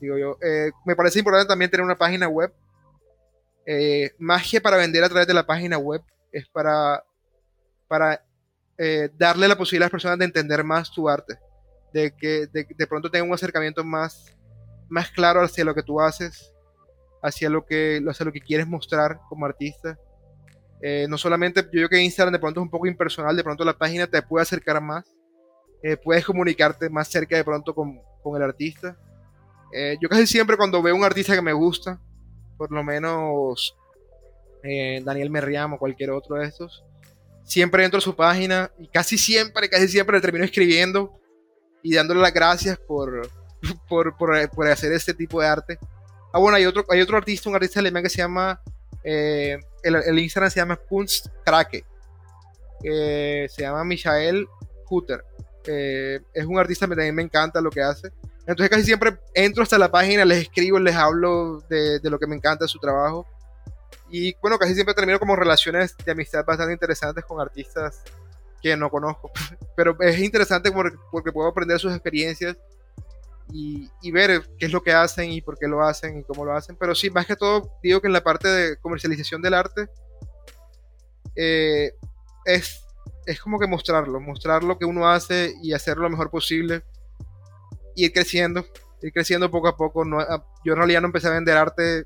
Digo yo, eh, me parece importante también tener una página web. Eh, que para vender a través de la página web, es para, para eh, darle la posibilidad a las personas de entender más tu arte de que de, de, pronto tenga un acercamiento más, más claro hacia lo que tú haces, hacia lo que, hacia lo que quieres mostrar como artista. Eh, no solamente, yo creo que Instagram de pronto es un poco impersonal, de pronto la página te puede acercar más, eh, puedes comunicarte más cerca de pronto con, con el artista. Eh, yo casi siempre cuando veo un artista que me gusta, por lo menos Daniel Merriam o cualquier otro de estos, siempre entro a su página y casi siempre, casi siempre le termino escribiendo y dándole las gracias por, (laughs) por, por, por, hacer este tipo de arte. Ah, bueno, hay otro, hay otro artista, un artista alemán que se llama, eh, el, el, Instagram se llama Kunstkrake, eh, se llama Michael Hutter. Eh, es un artista que también me encanta lo que hace. Entonces casi siempre entro hasta la página, les escribo, les hablo de, de lo que me encanta de su trabajo. Y bueno, casi siempre termino como relaciones de amistad bastante interesantes con artistas que no conozco. (laughs) Pero es interesante porque, porque puedo aprender sus experiencias y, y, ver qué es lo que hacen y por qué lo hacen y cómo lo hacen. Pero sí, más que todo, digo que en la parte de comercialización del arte eh, es, es como que mostrarlo, mostrar lo que uno hace y hacerlo lo mejor posible. Ir creciendo, ir creciendo poco a poco. No, yo en realidad no empecé a vender arte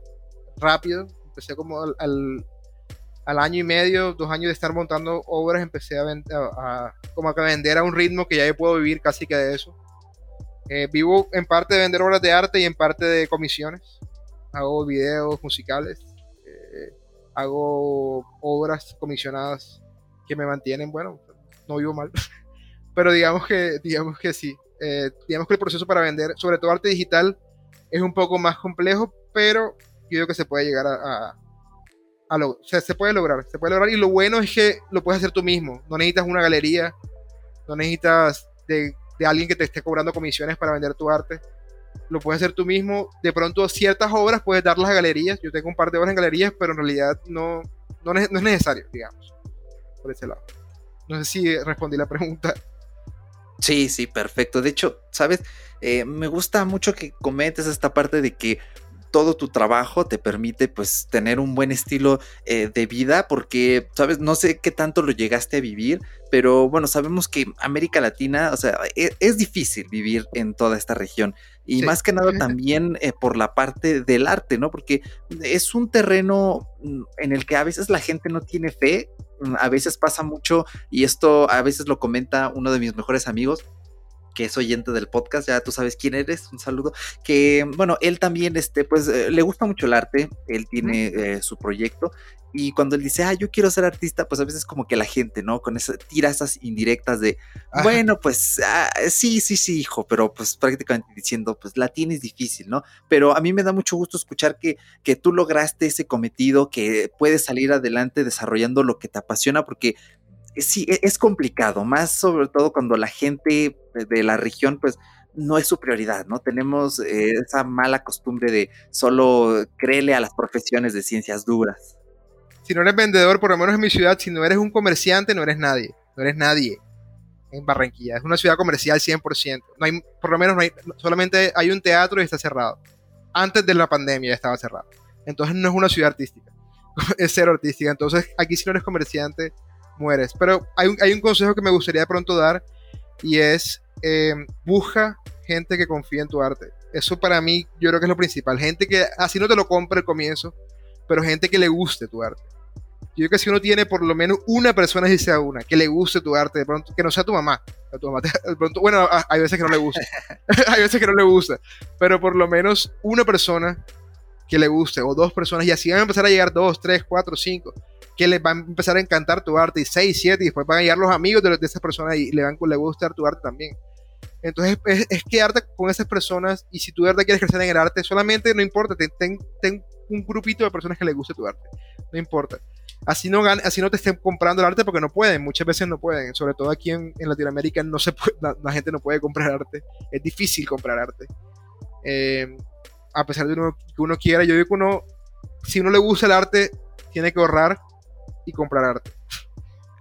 rápido, empecé como al, al al año y medio, dos años de estar montando obras, empecé a, a, a, como a vender a un ritmo que ya yo puedo vivir casi que de eso. Eh, vivo en parte de vender obras de arte y en parte de comisiones. Hago videos musicales, eh, hago obras comisionadas que me mantienen, bueno, no vivo mal, (laughs) pero digamos que, digamos que sí. Eh, digamos que el proceso para vender, sobre todo arte digital, es un poco más complejo, pero yo creo que se puede llegar a, a lo, se puede lograr, se puede lograr y lo bueno es que lo puedes hacer tú mismo, no necesitas una galería, no necesitas de, de, alguien que te esté cobrando comisiones para vender tu arte, lo puedes hacer tú mismo, de pronto ciertas obras puedes darlas a galerías, yo tengo un par de obras en galerías, pero en realidad no, no, no es necesario, digamos, por ese lado. No sé si respondí la pregunta.
Sí, sí, perfecto. De hecho, sabes, eh, me gusta mucho que comentes esta parte de que todo tu trabajo te permite pues tener un buen estilo eh, de vida porque, sabes, no sé qué tanto lo llegaste a vivir, pero bueno, sabemos que América Latina, o sea, es, es difícil vivir en toda esta región y sí. más que nada también eh, por la parte del arte, ¿no? Porque es un terreno mm, en el que a veces la gente no tiene fe, mm, a veces pasa mucho y esto a veces lo comenta uno de mis mejores amigos que es oyente del podcast, ya tú sabes quién eres, un saludo, que bueno, él también, este, pues eh, le gusta mucho el arte, él tiene eh, su proyecto y cuando él dice, ah, yo quiero ser artista, pues a veces como que la gente, ¿no? Con esas indirectas de, Ajá. bueno, pues ah, sí, sí, sí, hijo, pero pues prácticamente diciendo, pues la tienes difícil, ¿no? Pero a mí me da mucho gusto escuchar que, que tú lograste ese cometido, que puedes salir adelante desarrollando lo que te apasiona, porque sí, e, es complicado, más sobre todo cuando la gente de la región, pues no es su prioridad, ¿no? Tenemos eh, esa mala costumbre de solo creerle a las profesiones de ciencias duras.
Si no eres vendedor, por lo menos en mi ciudad, si no eres un comerciante, no eres nadie, no eres nadie en Barranquilla. Es una ciudad comercial 100%. No hay, por lo menos no hay, solamente hay un teatro y está cerrado. Antes de la pandemia estaba cerrado. Entonces no es una ciudad artística, (laughs) es cero artística. Entonces aquí si no eres comerciante, mueres. Pero hay un, consejo que me gustaría pronto dar y es eh, busca gente que confíe en tu arte. Eso para mí yo creo que es lo principal. Gente que así no te lo compre al comienzo, pero gente que le guste tu arte. Yo creo que si uno tiene por lo menos una persona, si sea una, que le guste tu arte, de pronto, que no sea tu mamá, tu mamá bueno, hay veces que no le gusta, (laughs) hay veces que no le gusta, pero por lo menos una persona que le guste, o dos personas, y así van a empezar a llegar dos, tres, cuatro, cinco, que les va a empezar a encantar tu arte, y seis, siete, y después van a llegar los amigos de, de esas personas y le van le gustar tu arte también. Entonces es, quedarte con esas personas y si tú de verdad quieres crecer en el arte, solamente no importa, ten, ten, un grupito de personas que les guste tu arte, no importa. Así no, así no te estén comprando el arte porque no pueden, muchas veces no pueden, sobre todo aquí en, Latinoamérica no se (laughs) la, gente no puede comprar arte, es difícil comprar arte. Eh, a pesar de uno, que uno quiera, yo digo que uno, si uno le gusta el arte, tiene que ahorrar y comprar arte.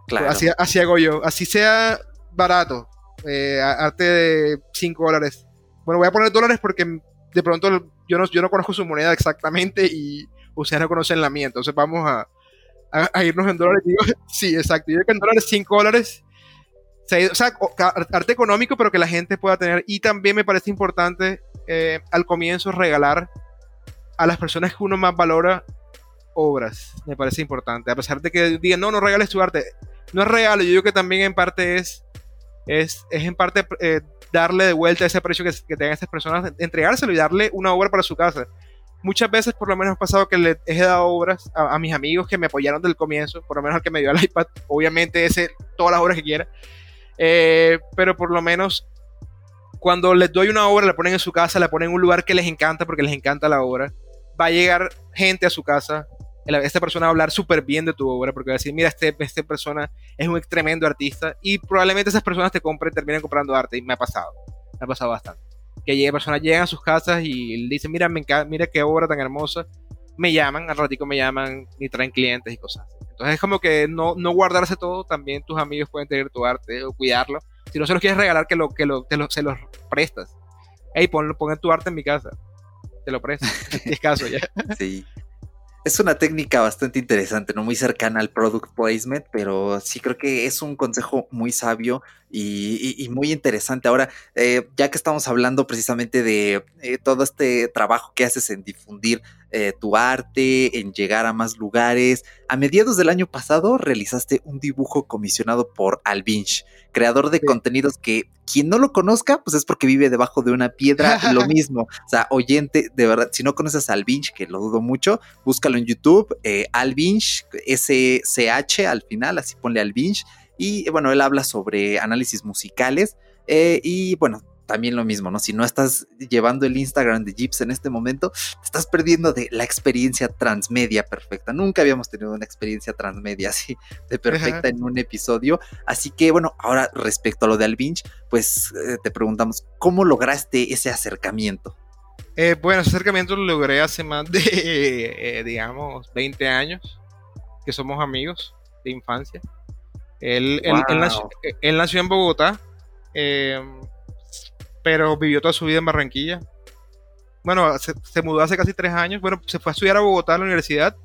Claro. Así, así hago yo, así sea barato, eh, arte de 5 dólares. Bueno, voy a poner dólares porque de pronto yo no, yo no conozco su moneda exactamente y ustedes no conocen la mía, entonces vamos a, a, irnos en dólares. (laughs) sí, exacto. Yo digo que en dólares 5 dólares. O sea, arte económico, pero que la gente pueda tener. Y también me parece importante eh, al comienzo regalar a las personas que uno más valora obras. Me parece importante. A pesar de que digan, no, no regales tu arte. No es regalo. Yo digo que también en parte es es, en parte eh, darle de vuelta ese precio que, que tengan estas personas, entregárselo y darle una obra para su casa. Muchas veces, por lo menos, ha pasado que le he dado obras a, mis amigos que me apoyaron del comienzo, por lo menos al que me dio el iPad, obviamente ese, todas las obras que quiera, eh, pero por lo menos cuando les doy una obra, la ponen en su casa, la ponen en un lugar que les encanta porque les encanta la obra, va a llegar gente a su casa esta persona va a hablar súper bien de tu obra, porque va a decir, mira, este, esta persona es un tremendo artista, y probablemente esas personas te compren, terminen comprando arte, y me ha pasado, me ha pasado bastante. Que llegue, personas llegan a sus casas y dicen, mira, me mira qué obra tan hermosa, me llaman, al ratico me llaman y traen clientes y cosas Entonces es como que no, no guardarse todo, también tus amigos pueden tener tu arte o cuidarlo. Si no se los quieres regalar, que, lo, que lo, te lo, se los prestas. Hey, pon, pon tu arte en mi casa. Te lo presto. (laughs) es caso ya. (laughs)
Sí es una técnica bastante interesante, no muy cercana al product placement, pero sí creo que es un consejo muy sabio y, muy interesante. Ahora, eh, ya que estamos hablando precisamente de eh, todo este trabajo que haces en difundir eh, tu arte, en llegar a más lugares, a mediados del año pasado realizaste un dibujo comisionado por Alvinch, creador de contenidos que quien no lo conozca, pues es porque vive debajo de una piedra, lo (laughs) mismo. O sea, oyente, de verdad, si no conoces a Alvinch, que lo dudo mucho, búscalo en YouTube, Alvinch, S-C-H al final, así ponle Alvinch y bueno, él habla sobre análisis musicales. Eh, y bueno, también lo mismo, ¿no? Si no estás llevando el Instagram de Jeeps en este momento, te estás perdiendo de la experiencia transmedia perfecta. Nunca habíamos tenido una experiencia transmedia así de perfecta en un episodio. Así que bueno, ahora respecto a lo de Alvinch, pues eh, te preguntamos, ¿cómo lograste ese acercamiento?
Eh, bueno, ese acercamiento lo logré hace más de, (laughs) digamos, 20 años, que somos amigos de infancia. Él, nació, en Bogotá, pero vivió toda su vida en Barranquilla. Bueno, se, mudó hace casi tres años. Bueno, se fue a estudiar a Bogotá a la universidad,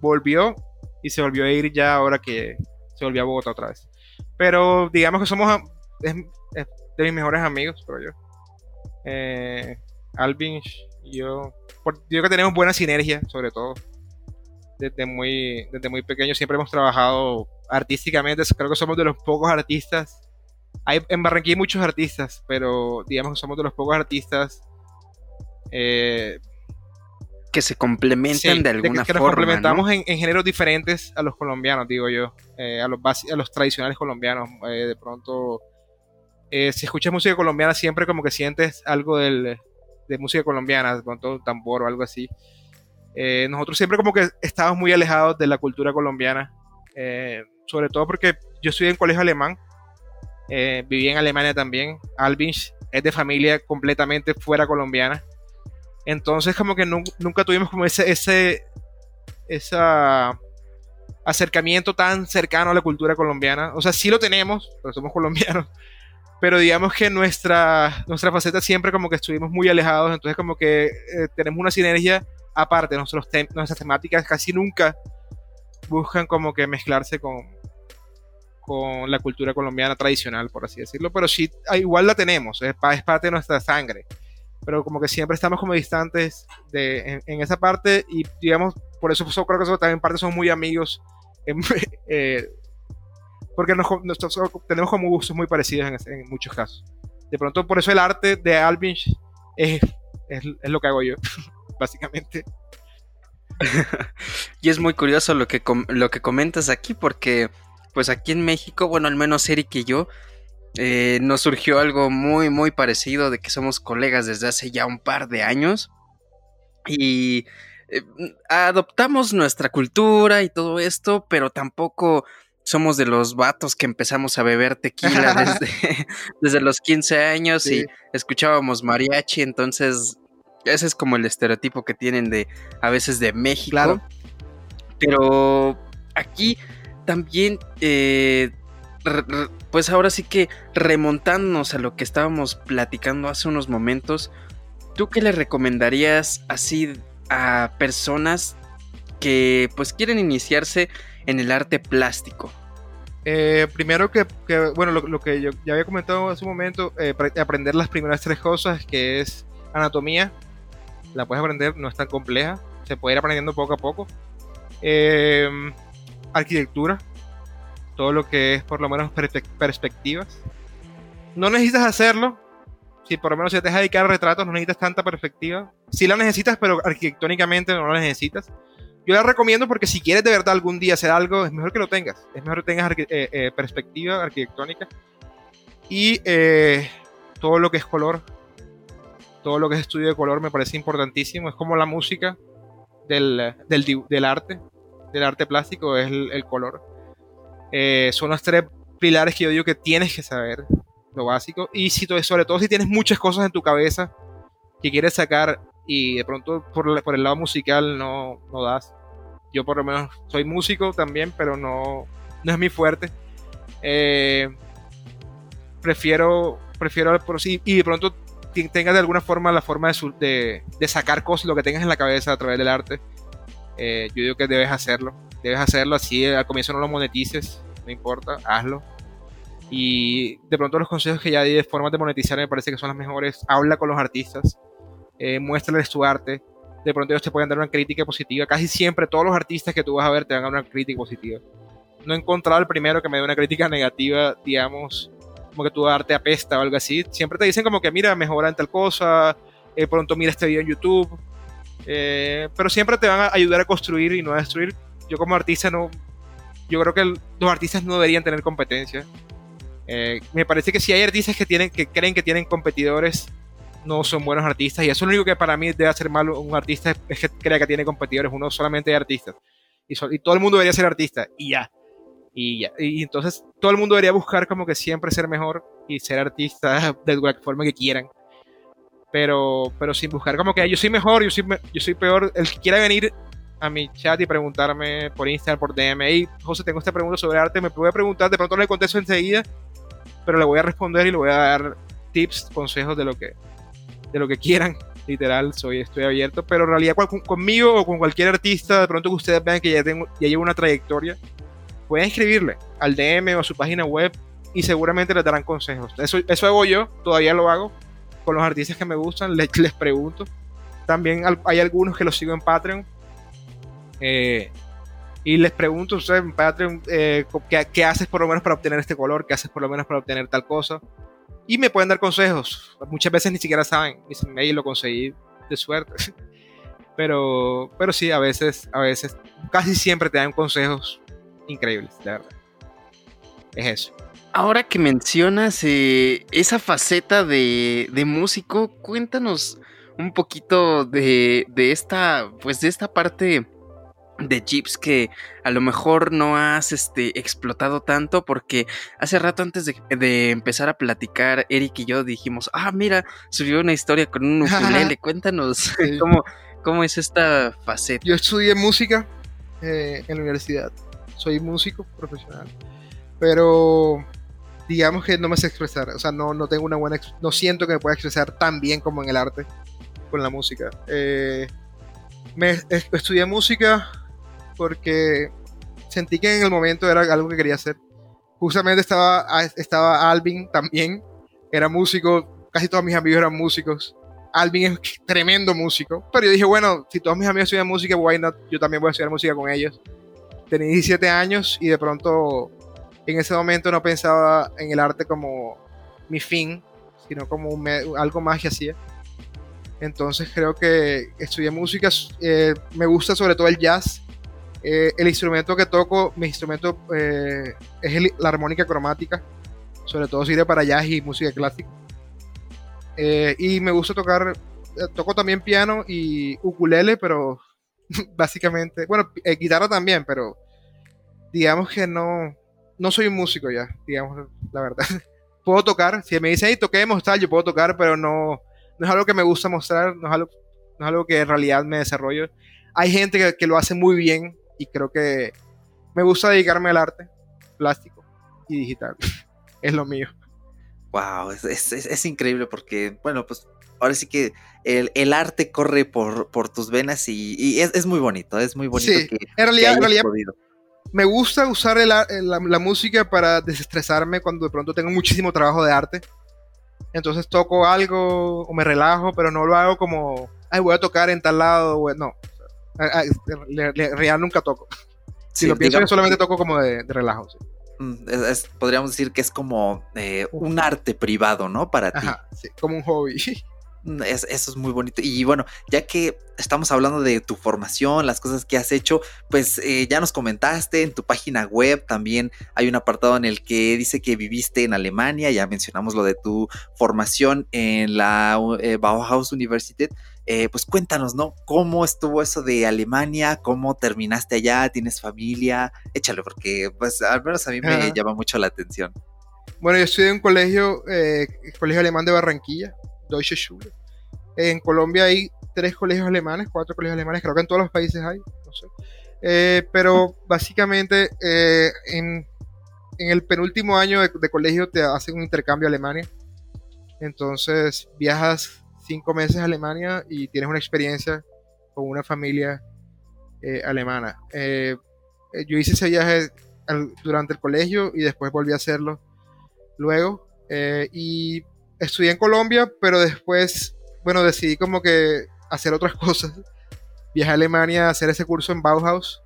volvió y se volvió a ir ya ahora que se volvió a Bogotá otra vez. Pero digamos que somos de mis mejores amigos, creo yo. Eh, Alvin y yo. Por, yo que tenemos buena sinergia, sobre todo. Desde muy, desde muy pequeño siempre hemos trabajado artísticamente creo que somos de los pocos artistas. Hay, en Barranquilla hay muchos artistas, pero digamos que somos de los pocos artistas
eh, que se complementan de alguna forma. Que nos
complementamos en, géneros diferentes a los colombianos, digo yo, eh, a, los a los tradicionales colombianos. Eh, de pronto, si escuchas música colombiana, siempre como que sientes algo del, de música colombiana, de pronto tambor o algo así. nosotros siempre como que estamos muy alejados de la cultura colombiana sobre todo porque yo estudié en colegio alemán, eh, viví en Alemania también, Alvinch es de familia completamente fuera colombiana, entonces como que nunca tuvimos como ese, ese esa acercamiento tan cercano a la cultura colombiana, o sea, sí lo tenemos, pero somos colombianos, (laughs) pero digamos que nuestra, nuestra faceta siempre como que estuvimos muy alejados, entonces como que eh, tenemos una sinergia aparte, nuestros nuestras temáticas casi nunca buscan como que mezclarse con, con la cultura colombiana tradicional, por así decirlo, pero sí, ah, igual la tenemos, es, parte de nuestra sangre, pero como que siempre estamos como distantes de, en, esa parte y digamos, por eso creo que eso también parte son muy amigos, (laughs) eh, porque tenemos como gustos muy parecidos en, muchos casos. De pronto, por eso el arte de Alvin es, es, es lo que hago yo, (laughs) básicamente. (laughs)
y es muy curioso lo que, lo que comentas aquí porque pues aquí en México, bueno, al menos Eric y yo, eh, nos surgió algo muy, muy parecido de que somos colegas desde hace ya un par de años y eh, adoptamos nuestra cultura y todo esto, pero tampoco somos de los vatos que empezamos a beber tequila (laughs) desde, desde los 15 años y escuchábamos mariachi, entonces ese es como el estereotipo que tienen de a veces de México. Claro. Pero aquí también eh, pues ahora sí que remontándonos a lo que estábamos platicando hace unos momentos, ¿tú qué le recomendarías así a personas que pues quieren iniciarse en el arte plástico?
Eh, primero que, bueno, lo, que yo ya había comentado hace un momento, eh, aprender las primeras tres cosas, que es anatomía, la puedes aprender, no es tan compleja, se puede ir aprendiendo poco a poco. Eh, arquitectura, todo lo que es por lo menos perspectivas. No necesitas hacerlo. Si por lo menos se te deja dedicar a retratos, no necesitas tanta perspectiva. Sí la necesitas, pero arquitectónicamente no la necesitas. Yo la recomiendo porque si quieres de verdad algún día hacer algo, es mejor que lo tengas. Es mejor que tengas eh, eh, perspectiva arquitectónica. Y eh, todo lo que es color, todo lo que es estudio de color me parece importantísimo. Es como la música del, arte, del arte plástico, es el color eh, son los tres pilares que yo digo que tienes que saber, lo básico. Y si, sobre todo si tienes muchas cosas en tu cabeza que quieres sacar y de pronto por, por el lado musical no, no das. Yo por lo menos soy músico también, pero no, no es mi fuerte. Eh, prefiero, prefiero sí, y de pronto tengas de alguna forma la forma de, sacar cosas, lo que tengas en la cabeza a través del arte. Eh, yo digo que debes hacerlo debes hacerlo así, al comienzo no lo monetices, no importa, hazlo. Y de pronto los consejos que ya di de formas de monetizar me parece que son las mejores. Habla con los artistas, eh, muéstrales tu arte. De pronto ellos te pueden dar una crítica positiva. Casi siempre todos los artistas que tú vas a ver te dar una crítica positiva. No he encontrado el primero que me dé una crítica negativa, digamos, como que tu arte apesta o algo así. Siempre te dicen como que mira, mejora en tal cosa, de pronto mira este video en YouTube. Eh, pero siempre te van a ayudar a construir y no a destruir yo como artista no, yo creo que los artistas no deberían tener competencia. Eh, me parece que si hay artistas que tienen, que creen que tienen competidores, no son buenos artistas. Y eso es lo único que para mí debe hacer malo un artista, es que crea que tiene competidores. Uno solamente hay artistas. Y, y todo el mundo debería ser artista. Y ya. Y ya. Y entonces todo el mundo debería buscar como que siempre ser mejor y ser artista (laughs) de la forma que quieran. Pero, pero sin buscar como que yo soy mejor, yo soy, yo soy peor. El que quiera venir a mi chat y preguntarme por Instagram, por DM. Hey, José, tengo esta pregunta sobre arte. Me puede preguntar, de pronto le contesto enseguida, pero le voy a responder y le voy a dar tips, consejos de lo que, de lo que quieran. Literal, soy, estoy abierto. Pero en realidad, conmigo o con cualquier artista, de pronto que ustedes vean que ya, tengo, ya llevo una trayectoria, pueden escribirle al DM o a su página web y seguramente les darán consejos. Eso, eso hago yo, todavía lo hago. Con los artistas que me gustan, les, les pregunto. También hay algunos que los sigo en Patreon eh, y les pregunto ustedes en Patreon eh, ¿qué, haces por lo menos para obtener este color, qué haces por lo menos para obtener tal cosa. Y me pueden dar consejos. Muchas veces ni siquiera saben. Dicen, hey, lo conseguí de suerte. (laughs) pero, pero sí, a veces, a veces, casi siempre te dan consejos increíbles, de verdad. Es eso.
Ahora que mencionas eh, esa faceta de, de músico, cuéntanos un poquito de, de esta, pues de esta parte de chips que a lo mejor no has este, explotado tanto porque hace rato antes de, empezar a platicar Eric y yo dijimos, ah, mira, subió una historia con un ukulele, (laughs) cuéntanos (laughs) cómo, cómo es esta faceta.
Yo estudié música eh, en la universidad, soy músico profesional, pero digamos que no me sé expresar, o sea, no, no tengo una buena, no siento que me pueda expresar tan bien como en el arte con la música. Eh, me estudié música porque sentí que en el momento era algo que quería hacer. Justamente estaba, estaba Alvin también, era músico, casi todos mis amigos eran músicos. Alvin es tremendo músico, pero yo dije, bueno, si todos mis amigos estudian música, why not? Yo también voy a estudiar música con ellos. Tenía 17 años y de pronto en ese momento no pensaba en el arte como mi fin, sino como algo más que hacía. Entonces creo que estudié música, eh, me gusta sobre todo el jazz. Eh, el instrumento que toco, mi instrumento eh, es la armónica cromática, sobre todo sirve para jazz y música clásica. y me gusta tocar, toco también piano y ukulele, pero (laughs) básicamente, bueno, guitarra también, pero digamos que no, no soy un músico ya, digamos la verdad. (laughs) puedo tocar, si me dicen, hey, toquemos tal, yo puedo tocar, pero no, no es algo que me gusta mostrar, no es algo, no es algo que en realidad me desarrollo. Hay gente que, que, lo hace muy bien y creo que me gusta dedicarme al arte plástico y digital. (laughs) es lo mío.
Wow, es, es, es, increíble porque, bueno, pues ahora sí que el, el arte corre por, por, tus venas y, y es, muy bonito, es muy bonito.
Sí, que, en realidad, en realidad me gusta usar la, la, música para desestresarme cuando de pronto tengo muchísimo trabajo de arte. Entonces toco algo o me relajo, pero no lo hago como, ay, voy a tocar en tal lado. No, real nunca toco. Si lo pienso, yo solamente toco como de, relajo.
Mm, podríamos decir que es como eh, un arte privado, ¿no? Para ti.
Sí, como un hobby. (laughs)
Mm, eso es muy bonito. Y bueno, ya que estamos hablando de tu formación, las cosas que has hecho, pues eh, ya nos comentaste en tu página web también hay un apartado en el que dice que viviste en Alemania, ya mencionamos lo de tu formación en la eh, Bauhaus University. Eh, pues cuéntanos, ¿no? ¿Cómo estuvo eso de Alemania? ¿Cómo terminaste allá? ¿Tienes familia? Échalo, porque pues al menos a mí me llama mucho la atención.
Bueno, yo estudié en un colegio, colegio alemán de Barranquilla, Deutsche Schule. En Colombia hay tres colegios alemanes, cuatro colegios alemanes, creo que en todos los países hay, no sé. Eh, pero básicamente eh, en, el penúltimo año de, colegio te hacen un intercambio a Alemania. Entonces viajas cinco meses a Alemania y tienes una experiencia con una familia eh, alemana. yo hice ese viaje durante el colegio y después volví a hacerlo luego. y estudié en Colombia, pero después bueno, decidí como que hacer otras (laughs) cosas. Viajé a Alemania a hacer ese curso en Bauhaus,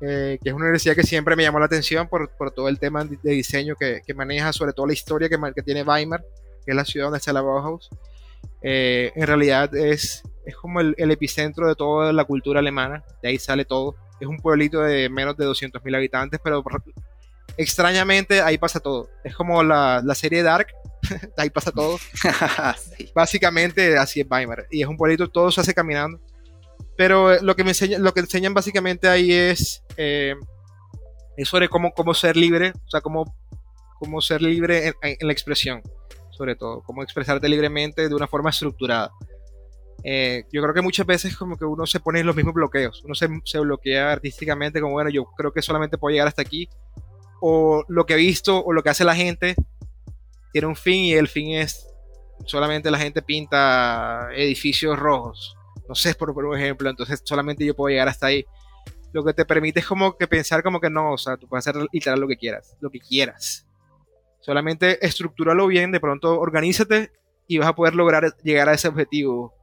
eh, que es una universidad que siempre me llamó la atención por, por todo el tema de diseño que, que, maneja, sobre todo la historia que, que, tiene Weimar, que es la ciudad donde está la Bauhaus. Eh, en realidad es, es como el, el, epicentro de toda la cultura alemana, de ahí sale todo. Es un pueblito de menos de 200.000 habitantes, pero extrañamente ahí pasa todo. Es como la, la serie Dark, (laughs) ahí pasa todo. (laughs) Básicamente así es Weimar. Y es un pueblito, todo se hace caminando. Pero eh, lo que me enseñan, lo que enseñan básicamente ahí es, eh, es sobre cómo, cómo ser libre, o sea, cómo, cómo ser libre en, la expresión, sobre todo, cómo expresarte libremente de una forma estructurada. Eh, yo creo que muchas veces como que uno se pone en los mismos bloqueos, uno se, se bloquea artísticamente como, bueno, yo creo que solamente puedo llegar hasta aquí, o lo que he visto o lo que hace la gente tiene un fin y el fin es solamente la gente pinta edificios rojos. No sé, por, por ejemplo, entonces solamente yo puedo llegar hasta ahí. Lo que te permite es como que pensar como que no, o sea, tú puedes hacer literal lo que quieras, lo que quieras. Solamente estructúralo bien, de pronto organízate y vas a poder lograr llegar a ese objetivo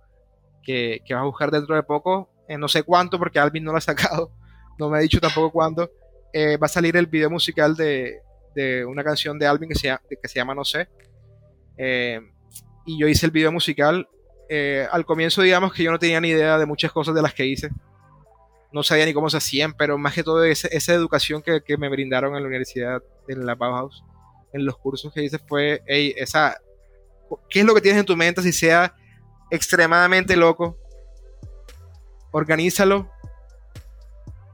que, que vas a buscar dentro de poco. en no sé cuánto, porque Alvin no lo ha sacado, (laughs) no me ha dicho tampoco cuándo. Eh, va a salir el video musical de, de una canción de Alvin que se, que se llama No sé. Eh, y yo hice el video musical. Eh, al comienzo, digamos que yo no tenía ni idea de muchas cosas de las que hice. No sabía ni cómo se hacían, pero más que todo esa, esa educación que, que, me brindaron en la universidad, en la Bauhaus, en los cursos que hice, fue, hey, esa, ¿qué es lo que tienes en tu mente? Si sea extremadamente loco, organízalo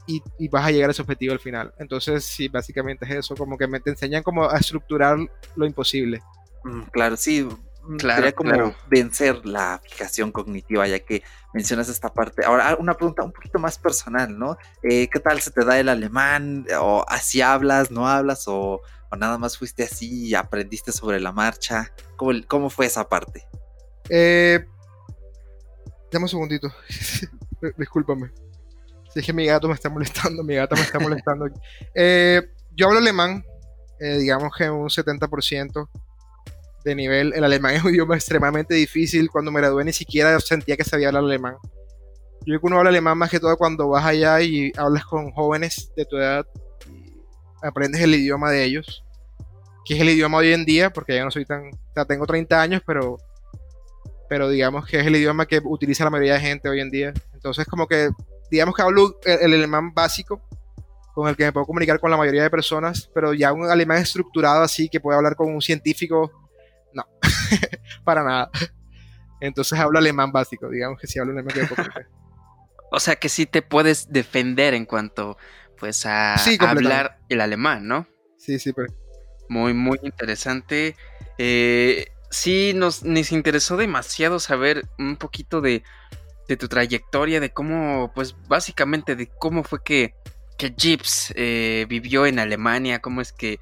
y, vas a llegar a ese objetivo al final. Entonces, sí, básicamente es eso, como que me te enseñan como a estructurar lo imposible.
Mm, claro, sí, mm, claro, como vencer la fijación cognitiva, ya que mencionas esta parte. Ahora, una pregunta un poquito más personal, ¿no? Eh, ¿Qué tal se te da el alemán? ¿O así hablas, no hablas? ¿O, nada más fuiste así y aprendiste sobre la marcha? ¿Cómo, cómo fue esa parte?
Eh, dame un segundito. (laughs) Discúlpame. Si es que mi gato me está molestando, mi gata me está molestando. (laughs) Eh, yo hablo alemán, eh, digamos que un 70% de nivel. El alemán es un idioma extremadamente difícil. Cuando me gradué ni siquiera sentía que sabía hablar alemán. Yo creo que uno habla alemán más que todo cuando vas allá y hablas con jóvenes de tu edad y aprendes el idioma de ellos, que es el idioma hoy en día, porque ya no soy tan, o sea, tengo 30 años, pero pero digamos que es el idioma que utiliza la mayoría de gente hoy en día. Entonces, como que, digamos que hablo el, alemán básico, con el que me puedo comunicar con la mayoría de personas, pero ya un alemán estructurado así, que puede hablar con un científico, no, (laughs) para nada. Entonces hablo alemán básico, digamos que si hablo alemán que (laughs)
O sea que sí te puedes defender en cuanto pues a hablar el alemán, ¿no?
Sí, sí, pero...
Muy, muy interesante. Eh, sí, nos, interesó demasiado saber un poquito de, de, tu trayectoria, de cómo, pues básicamente de cómo fue que, que Gibbs eh, vivió en Alemania, cómo es que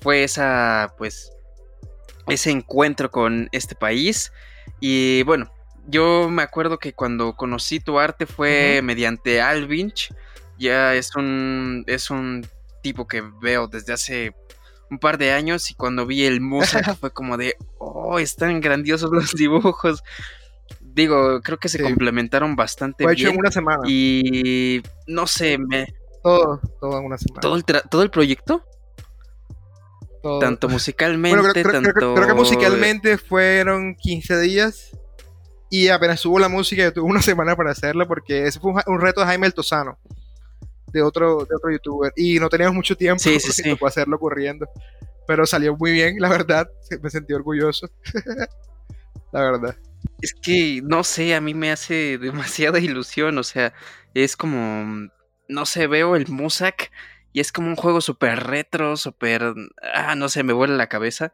fue esa, pues, ese encuentro con este país. Y bueno, yo me acuerdo que cuando conocí tu arte fue mediante Alvinch. Ya es un, es un tipo que veo desde hace un par de años y cuando vi el Musa (laughs) fue como de, oh, están grandiosos los dibujos. Digo, creo que se complementaron bastante
fue
bien.
Hecho en una semana.
Y no sé, me...
Todo, todo en una semana.
¿Todo el, ¿todo el proyecto? Tanto musicalmente,
creo,
tanto...
Creo, que musicalmente fueron 15 días y apenas subo la música yo tuve una (laughs) semana para hacerla porque ese fue un, reto de Jaime El Tosano de otro, de otro youtuber. Y no teníamos mucho tiempo
sí, sí, (laughs) sí.
hacerlo corriendo. Pero salió muy bien, la verdad. (laughs) Me sentí orgulloso. la verdad.
Es que, no sé, a mí me hace (laughs) demasiada ilusión. O sea, es como, no sé, veo el Musak y es como un juego súper retro, súper, ah, no sé, me vuela la cabeza.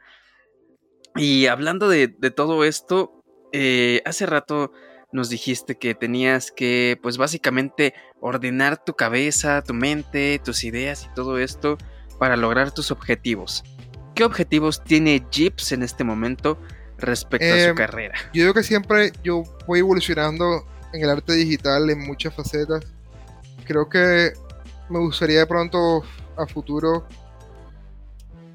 Y hablando de, todo esto, eh, hace rato nos dijiste que tenías que, pues básicamente, ordenar tu cabeza, tu mente, tus ideas y todo esto para lograr tus objetivos. ¿Qué objetivos tiene Jeeps en este momento respecto a su em, carrera?
Yo digo que siempre yo voy evolucionando en el arte digital en muchas facetas. Creo que me gustaría de pronto a futuro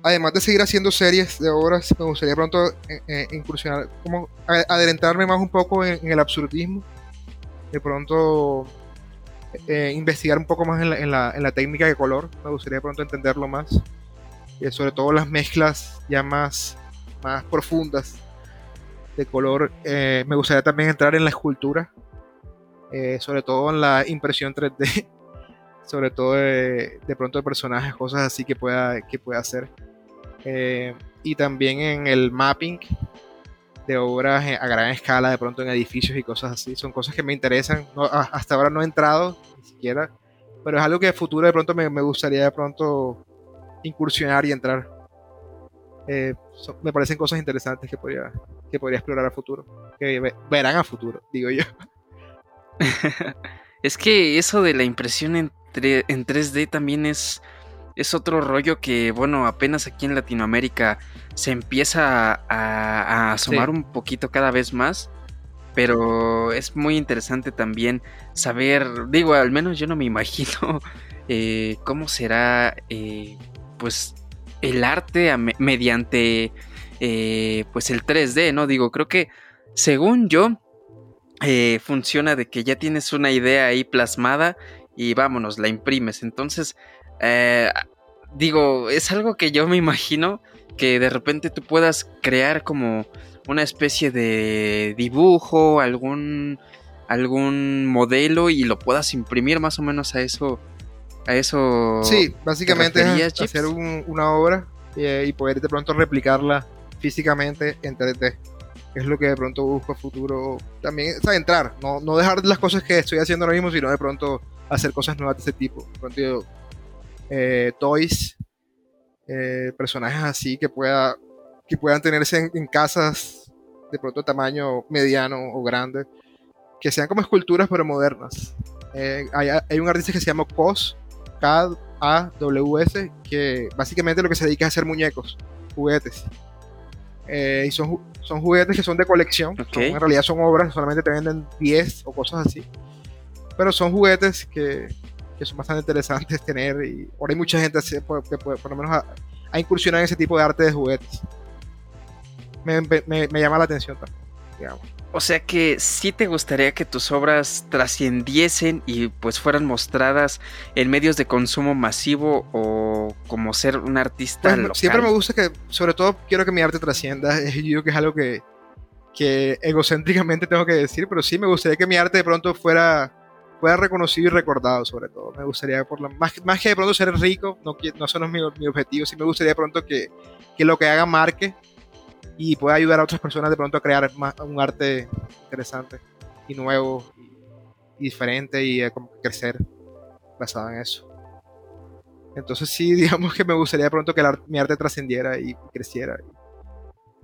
además de seguir haciendo series de obras, me gustaría pronto eh, eh, incursionar, como adentrarme más un poco en, el absurdismo, de pronto eh, investigar un poco más en la, técnica de color, me gustaría pronto entenderlo más, sobre todo las mezclas ya más, más profundas de color. me gustaría también entrar en la escultura, sobre todo en la impresión 3D. (laughs) sobre todo de, de, pronto de personajes, cosas así que pueda, que pueda hacer. Eh, y también en el mapping de obras a gran escala, de pronto en edificios y cosas así. Son cosas que me interesan. hasta ahora no he entrado, ni siquiera, pero es algo que en futuro de pronto me, gustaría de pronto incursionar y entrar. Eh, me parecen cosas interesantes que podría, que podría explorar a futuro, que verán a futuro, digo yo. (laughs)
es que eso de la impresión en, en 3D también es es otro rollo que, bueno, apenas aquí en Latinoamérica se empieza a, asomar un poquito cada vez más. Pero es muy interesante también saber, digo, al menos yo no me imagino (laughs) eh, cómo será, eh, pues, el arte mediante, eh, pues, el 3D, ¿no? Digo, creo que, según yo, funciona de que ya tienes una idea ahí plasmada y vámonos, la imprimes. Entonces, eh, digo, es algo que yo me imagino que de repente tú puedas crear como una especie de dibujo, algún algún modelo y lo puedas imprimir más o menos a eso a eso
sí básicamente es hacer una obra eh, y poder de pronto replicarla físicamente en 3D es lo que de pronto busco a futuro. También o entrar no, no dejar las cosas que estoy haciendo ahora mismo sino de pronto hacer cosas nuevas de ese tipo. De pronto eh, toys, eh, personajes así que, pueda, que puedan tenerse en, casas de pronto tamaño mediano o grande, que sean como esculturas pero modernas. Eh, hay, un artista que se llama Cos, K-A-W-S, que básicamente lo que se dedica es a hacer muñecos, juguetes. y son, son juguetes que son de colección, en realidad son obras, solamente te venden 10 o cosas así. Pero son juguetes que, que son bastante interesantes tener. Y ahora hay mucha gente que por, lo menos ha, incursionado en ese tipo de arte de juguetes. Me, llama la atención también,
O sea que sí te gustaría que tus obras trascendiesen y pues fueran mostradas en medios de consumo masivo o como ser un artista
pues, Siempre me gusta que, sobre todo quiero que mi arte trascienda. (laughs) Yo digo que es algo que, que egocéntricamente tengo que decir, pero sí me gustaría que mi arte de pronto fuera, fuera reconocido y recordado, sobre todo. Me gustaría, por la, más, más que de pronto ser rico, no, no son mi, mi objetivo, sí me gustaría de pronto que, que lo que haga marque y pueda ayudar a otras personas de pronto a crear más, un arte interesante y nuevo y, diferente y crecer basado en eso. Entonces sí, (laughs) digamos que me gustaría de pronto que mi arte trascendiera y creciera.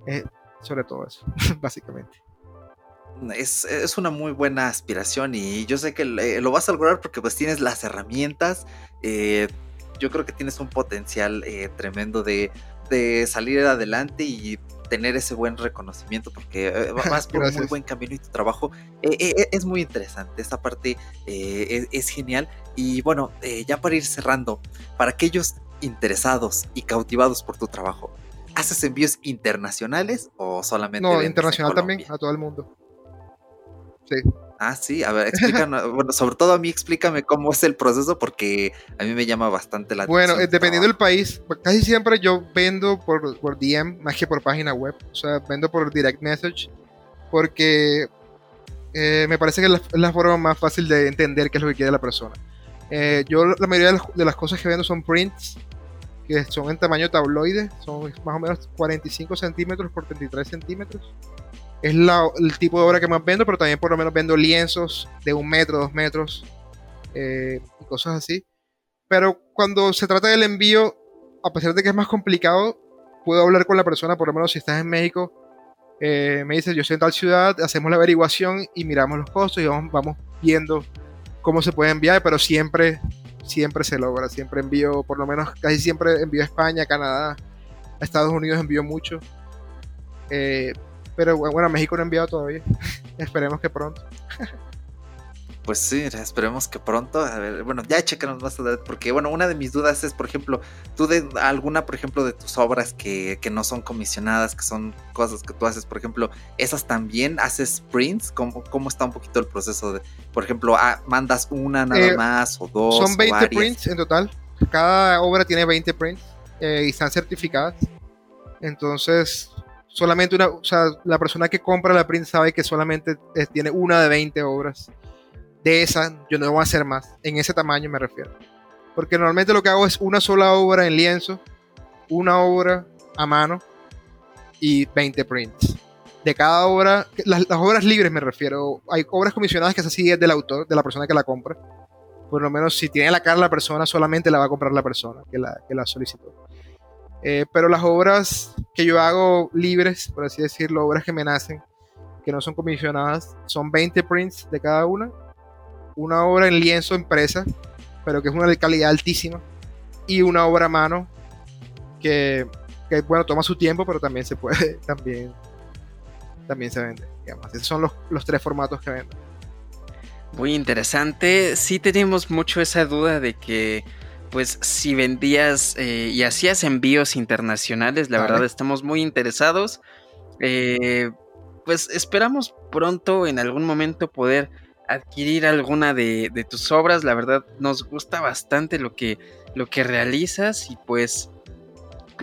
Eh, sobre todo eso, (laughs) básicamente.
Es, es, una muy buena aspiración y yo sé que lo vas a lograr porque pues tienes las herramientas. Eh, yo creo que tienes un potencial eh, tremendo de, de, salir adelante y tener ese buen reconocimiento porque eh, vas por un muy buen camino y tu trabajo es muy interesante. Esta parte es, es, genial. Y bueno, ya para ir cerrando, para aquellos interesados y cautivados por tu trabajo, ¿Haces envíos internacionales o solamente?
No, internacional también, a todo el mundo. Sí.
Ah, sí, a ver, explícanos, (laughs) bueno, sobre todo a mí explícame cómo es el proceso porque a mí me llama bastante la
atención. Bueno, eh, dependiendo del país, casi siempre yo vendo por, por DM más que por página web, o sea, vendo por direct message porque eh, me parece que es la, forma más fácil de entender qué es lo que quiere la persona. Eh, yo la mayoría de las, cosas que vendo son prints, que son en tamaño tabloide, son más o menos 45 centímetros por 33 centímetros. Es el tipo de obra que más vendo, pero también por lo menos vendo lienzos de un metro, dos metros eh, y cosas así. Pero cuando se trata del envío, a pesar de que es más complicado, puedo hablar con la persona, por lo menos si estás en México, eh, me dice, yo estoy en tal ciudad, hacemos la averiguación y miramos los costos y vamos, vamos viendo cómo se puede enviar, pero siempre siempre se logra, siempre envío, por lo menos casi siempre envío a España, Canadá, a Estados Unidos envío mucho. Eh, pero bueno, México no he enviado todavía. (laughs) Esperemos que pronto.
Pues sí, esperemos que pronto. A ver, bueno, ya chequenos más adelante, porque bueno, una de mis dudas es, por ejemplo, tú de alguna, por ejemplo, de tus obras que, que no son comisionadas, que son cosas que tú haces, por ejemplo, esas también haces prints. ¿Cómo, cómo está un poquito el proceso de, por ejemplo, ah, mandas una nada eh, más o dos?
Son 20 prints en total. Cada obra tiene 20 prints eh, y están certificadas. Entonces, solamente una, o sea, la persona que compra la print sabe que solamente tiene una de 20 obras de esa yo no voy a hacer más. En ese tamaño me refiero. Porque normalmente lo que hago es una sola obra en lienzo, una obra a mano y 20 prints. De cada obra, las, obras libres me refiero, hay obras comisionadas que es así es del autor, de la persona que la compra. Por lo menos si tiene la cara la persona, solamente la va a comprar la persona que la, que la solicitó. Eh, pero las obras que yo hago libres, por así decirlo, obras que me nacen, que no son comisionadas, son 20 prints de cada una una obra en lienzo empresa, pero que es una de calidad altísima, y una obra a mano que, bueno, toma su tiempo, pero también se puede, (laughs) también, también se vende. Esos son los, tres formatos que vendo.
Muy interesante. Sí tenemos mucho esa duda de que, pues, si vendías eh, y hacías envíos internacionales, la verdad estamos muy interesados. Eh, pues esperamos pronto, en algún momento, poder adquirir alguna de, tus obras. La verdad, nos gusta bastante lo que, lo que realizas. Y pues,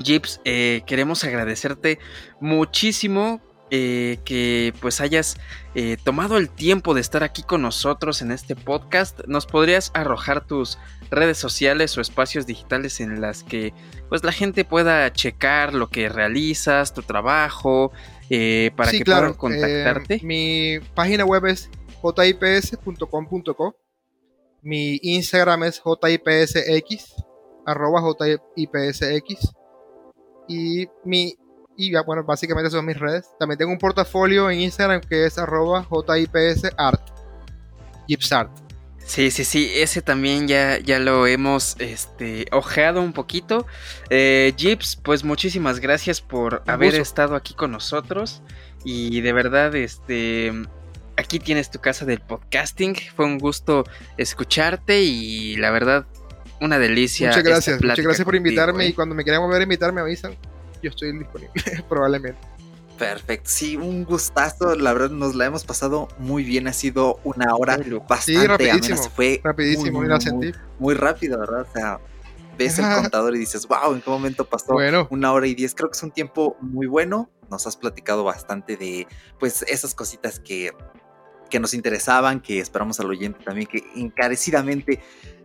Jips, eh, queremos agradecerte muchísimo eh, que pues hayas eh, tomado el tiempo de estar aquí con nosotros en este podcast. ¿Nos podrías arrojar tus redes sociales o espacios digitales en las que pues la gente pueda checar lo que realizas, tu trabajo, para que puedan contactarte?
mi página web es jips.com.co. Mi Instagram es jipsx, arroba jipsx. Y mi, y bueno, básicamente son mis redes. También tengo un portafolio en Instagram que es arroba jipsart, gipsart.
Sí, sí, sí, ese también ya, ya lo hemos este, ojeado un poquito. Eh, Jips, pues muchísimas gracias por haber estado aquí con nosotros. Y de verdad, este, aquí tienes tu casa del podcasting. Fue un gusto escucharte y la verdad, una delicia.
Muchas gracias, muchas gracias por invitarme y ¿eh? cuando me quieran volver a invitar me avisan. Yo estoy disponible, (laughs) probablemente.
Perfecto, sí, un gustazo, la verdad nos la hemos pasado muy bien, ha sido una hora bastante
sí, rapidísimo, fue rapidísimo,
muy, muy, muy, rápido, ¿verdad? O sea, ves el contador y dices, wow, ¿en qué momento pasó una hora y diez? Creo que es un tiempo muy bueno nos has platicado bastante de pues esas cositas que, que nos interesaban, que esperamos al oyente también que encarecidamente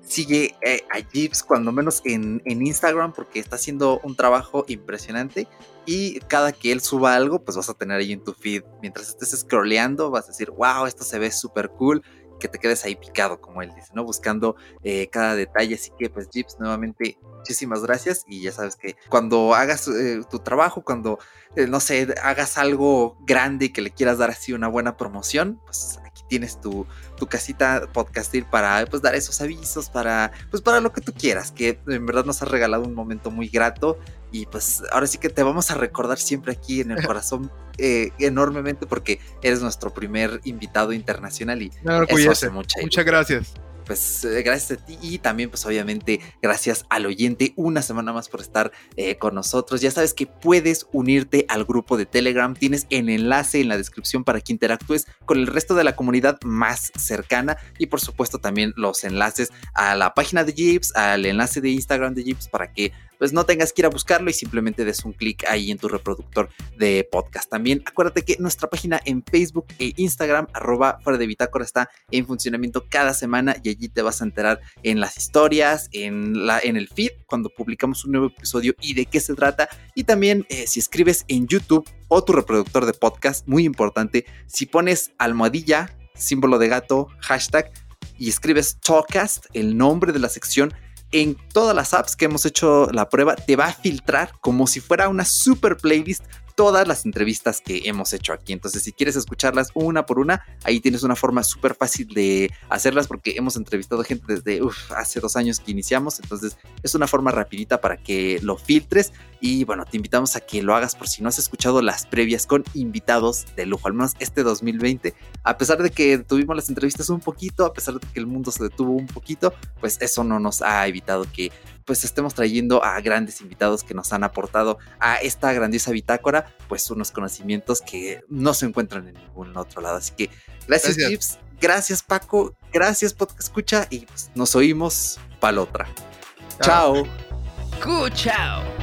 sigue eh, a Jeeps, cuando menos en, en, Instagram, porque está haciendo un trabajo impresionante. Y cada que él suba algo, pues vas a tener ahí en tu feed. Mientras estés scrolleando, vas a decir, wow, esto se ve súper cool. Que te quedes ahí picado, como él dice, ¿no? Buscando eh, cada detalle. Así que, pues, Jeeps, nuevamente, muchísimas gracias. Y ya sabes que cuando hagas eh, tu trabajo, cuando, no sé, hagas algo grande y que le quieras dar así una buena promoción, pues tienes tu, tu casita podcastil para pues dar esos avisos, para pues para lo que tú quieras, que en verdad nos has regalado un momento muy grato y pues ahora sí que te vamos a recordar siempre aquí en el (laughs) corazón eh, enormemente porque eres nuestro primer invitado internacional y
eso hace mucha Muchas gracias.
Pues eh, gracias a ti y también pues obviamente gracias al oyente una semana más por estar eh, con nosotros. Ya sabes que puedes unirte al grupo de Telegram, tienes el enlace en la descripción para que interactúes con el resto de la comunidad más cercana y por supuesto también los enlaces a la página de Jeeps, al enlace de Instagram de Jeeps para que pues no tengas que ir a buscarlo y simplemente des un clic ahí en tu reproductor de podcast. También acuérdate que nuestra página en Facebook e Instagram, arroba fuera de bitácora, está en funcionamiento cada semana y allí te vas a enterar en las historias, en, la, en el feed, cuando publicamos un nuevo episodio y de qué se trata. Y también eh, si escribes en YouTube o tu reproductor de podcast, muy importante, si pones almohadilla, símbolo de gato, hashtag, y escribes Talkcast, el nombre de la sección, en todas las apps que hemos hecho la prueba, te va a filtrar como si fuera una super playlist todas las entrevistas que hemos hecho aquí. Entonces, si quieres escucharlas una por una, ahí tienes una forma súper fácil de hacerlas porque hemos entrevistado gente desde hace dos años que iniciamos. Entonces, es una forma rapidita para que lo filtres. Y bueno, te invitamos a que lo hagas por si no has escuchado las previas con invitados de lujo, al menos este 2020. A pesar de que tuvimos las entrevistas un poquito, a pesar de que el mundo se detuvo un poquito, pues eso no nos ha evitado que pues estemos trayendo a grandes invitados que nos han aportado a esta grandiosa bitácora, pues unos conocimientos que no se encuentran en ningún otro lado. Así que gracias, gracias. gracias Paco, gracias Podcast Escucha y pues, nos oímos para la otra. Chao.
chao.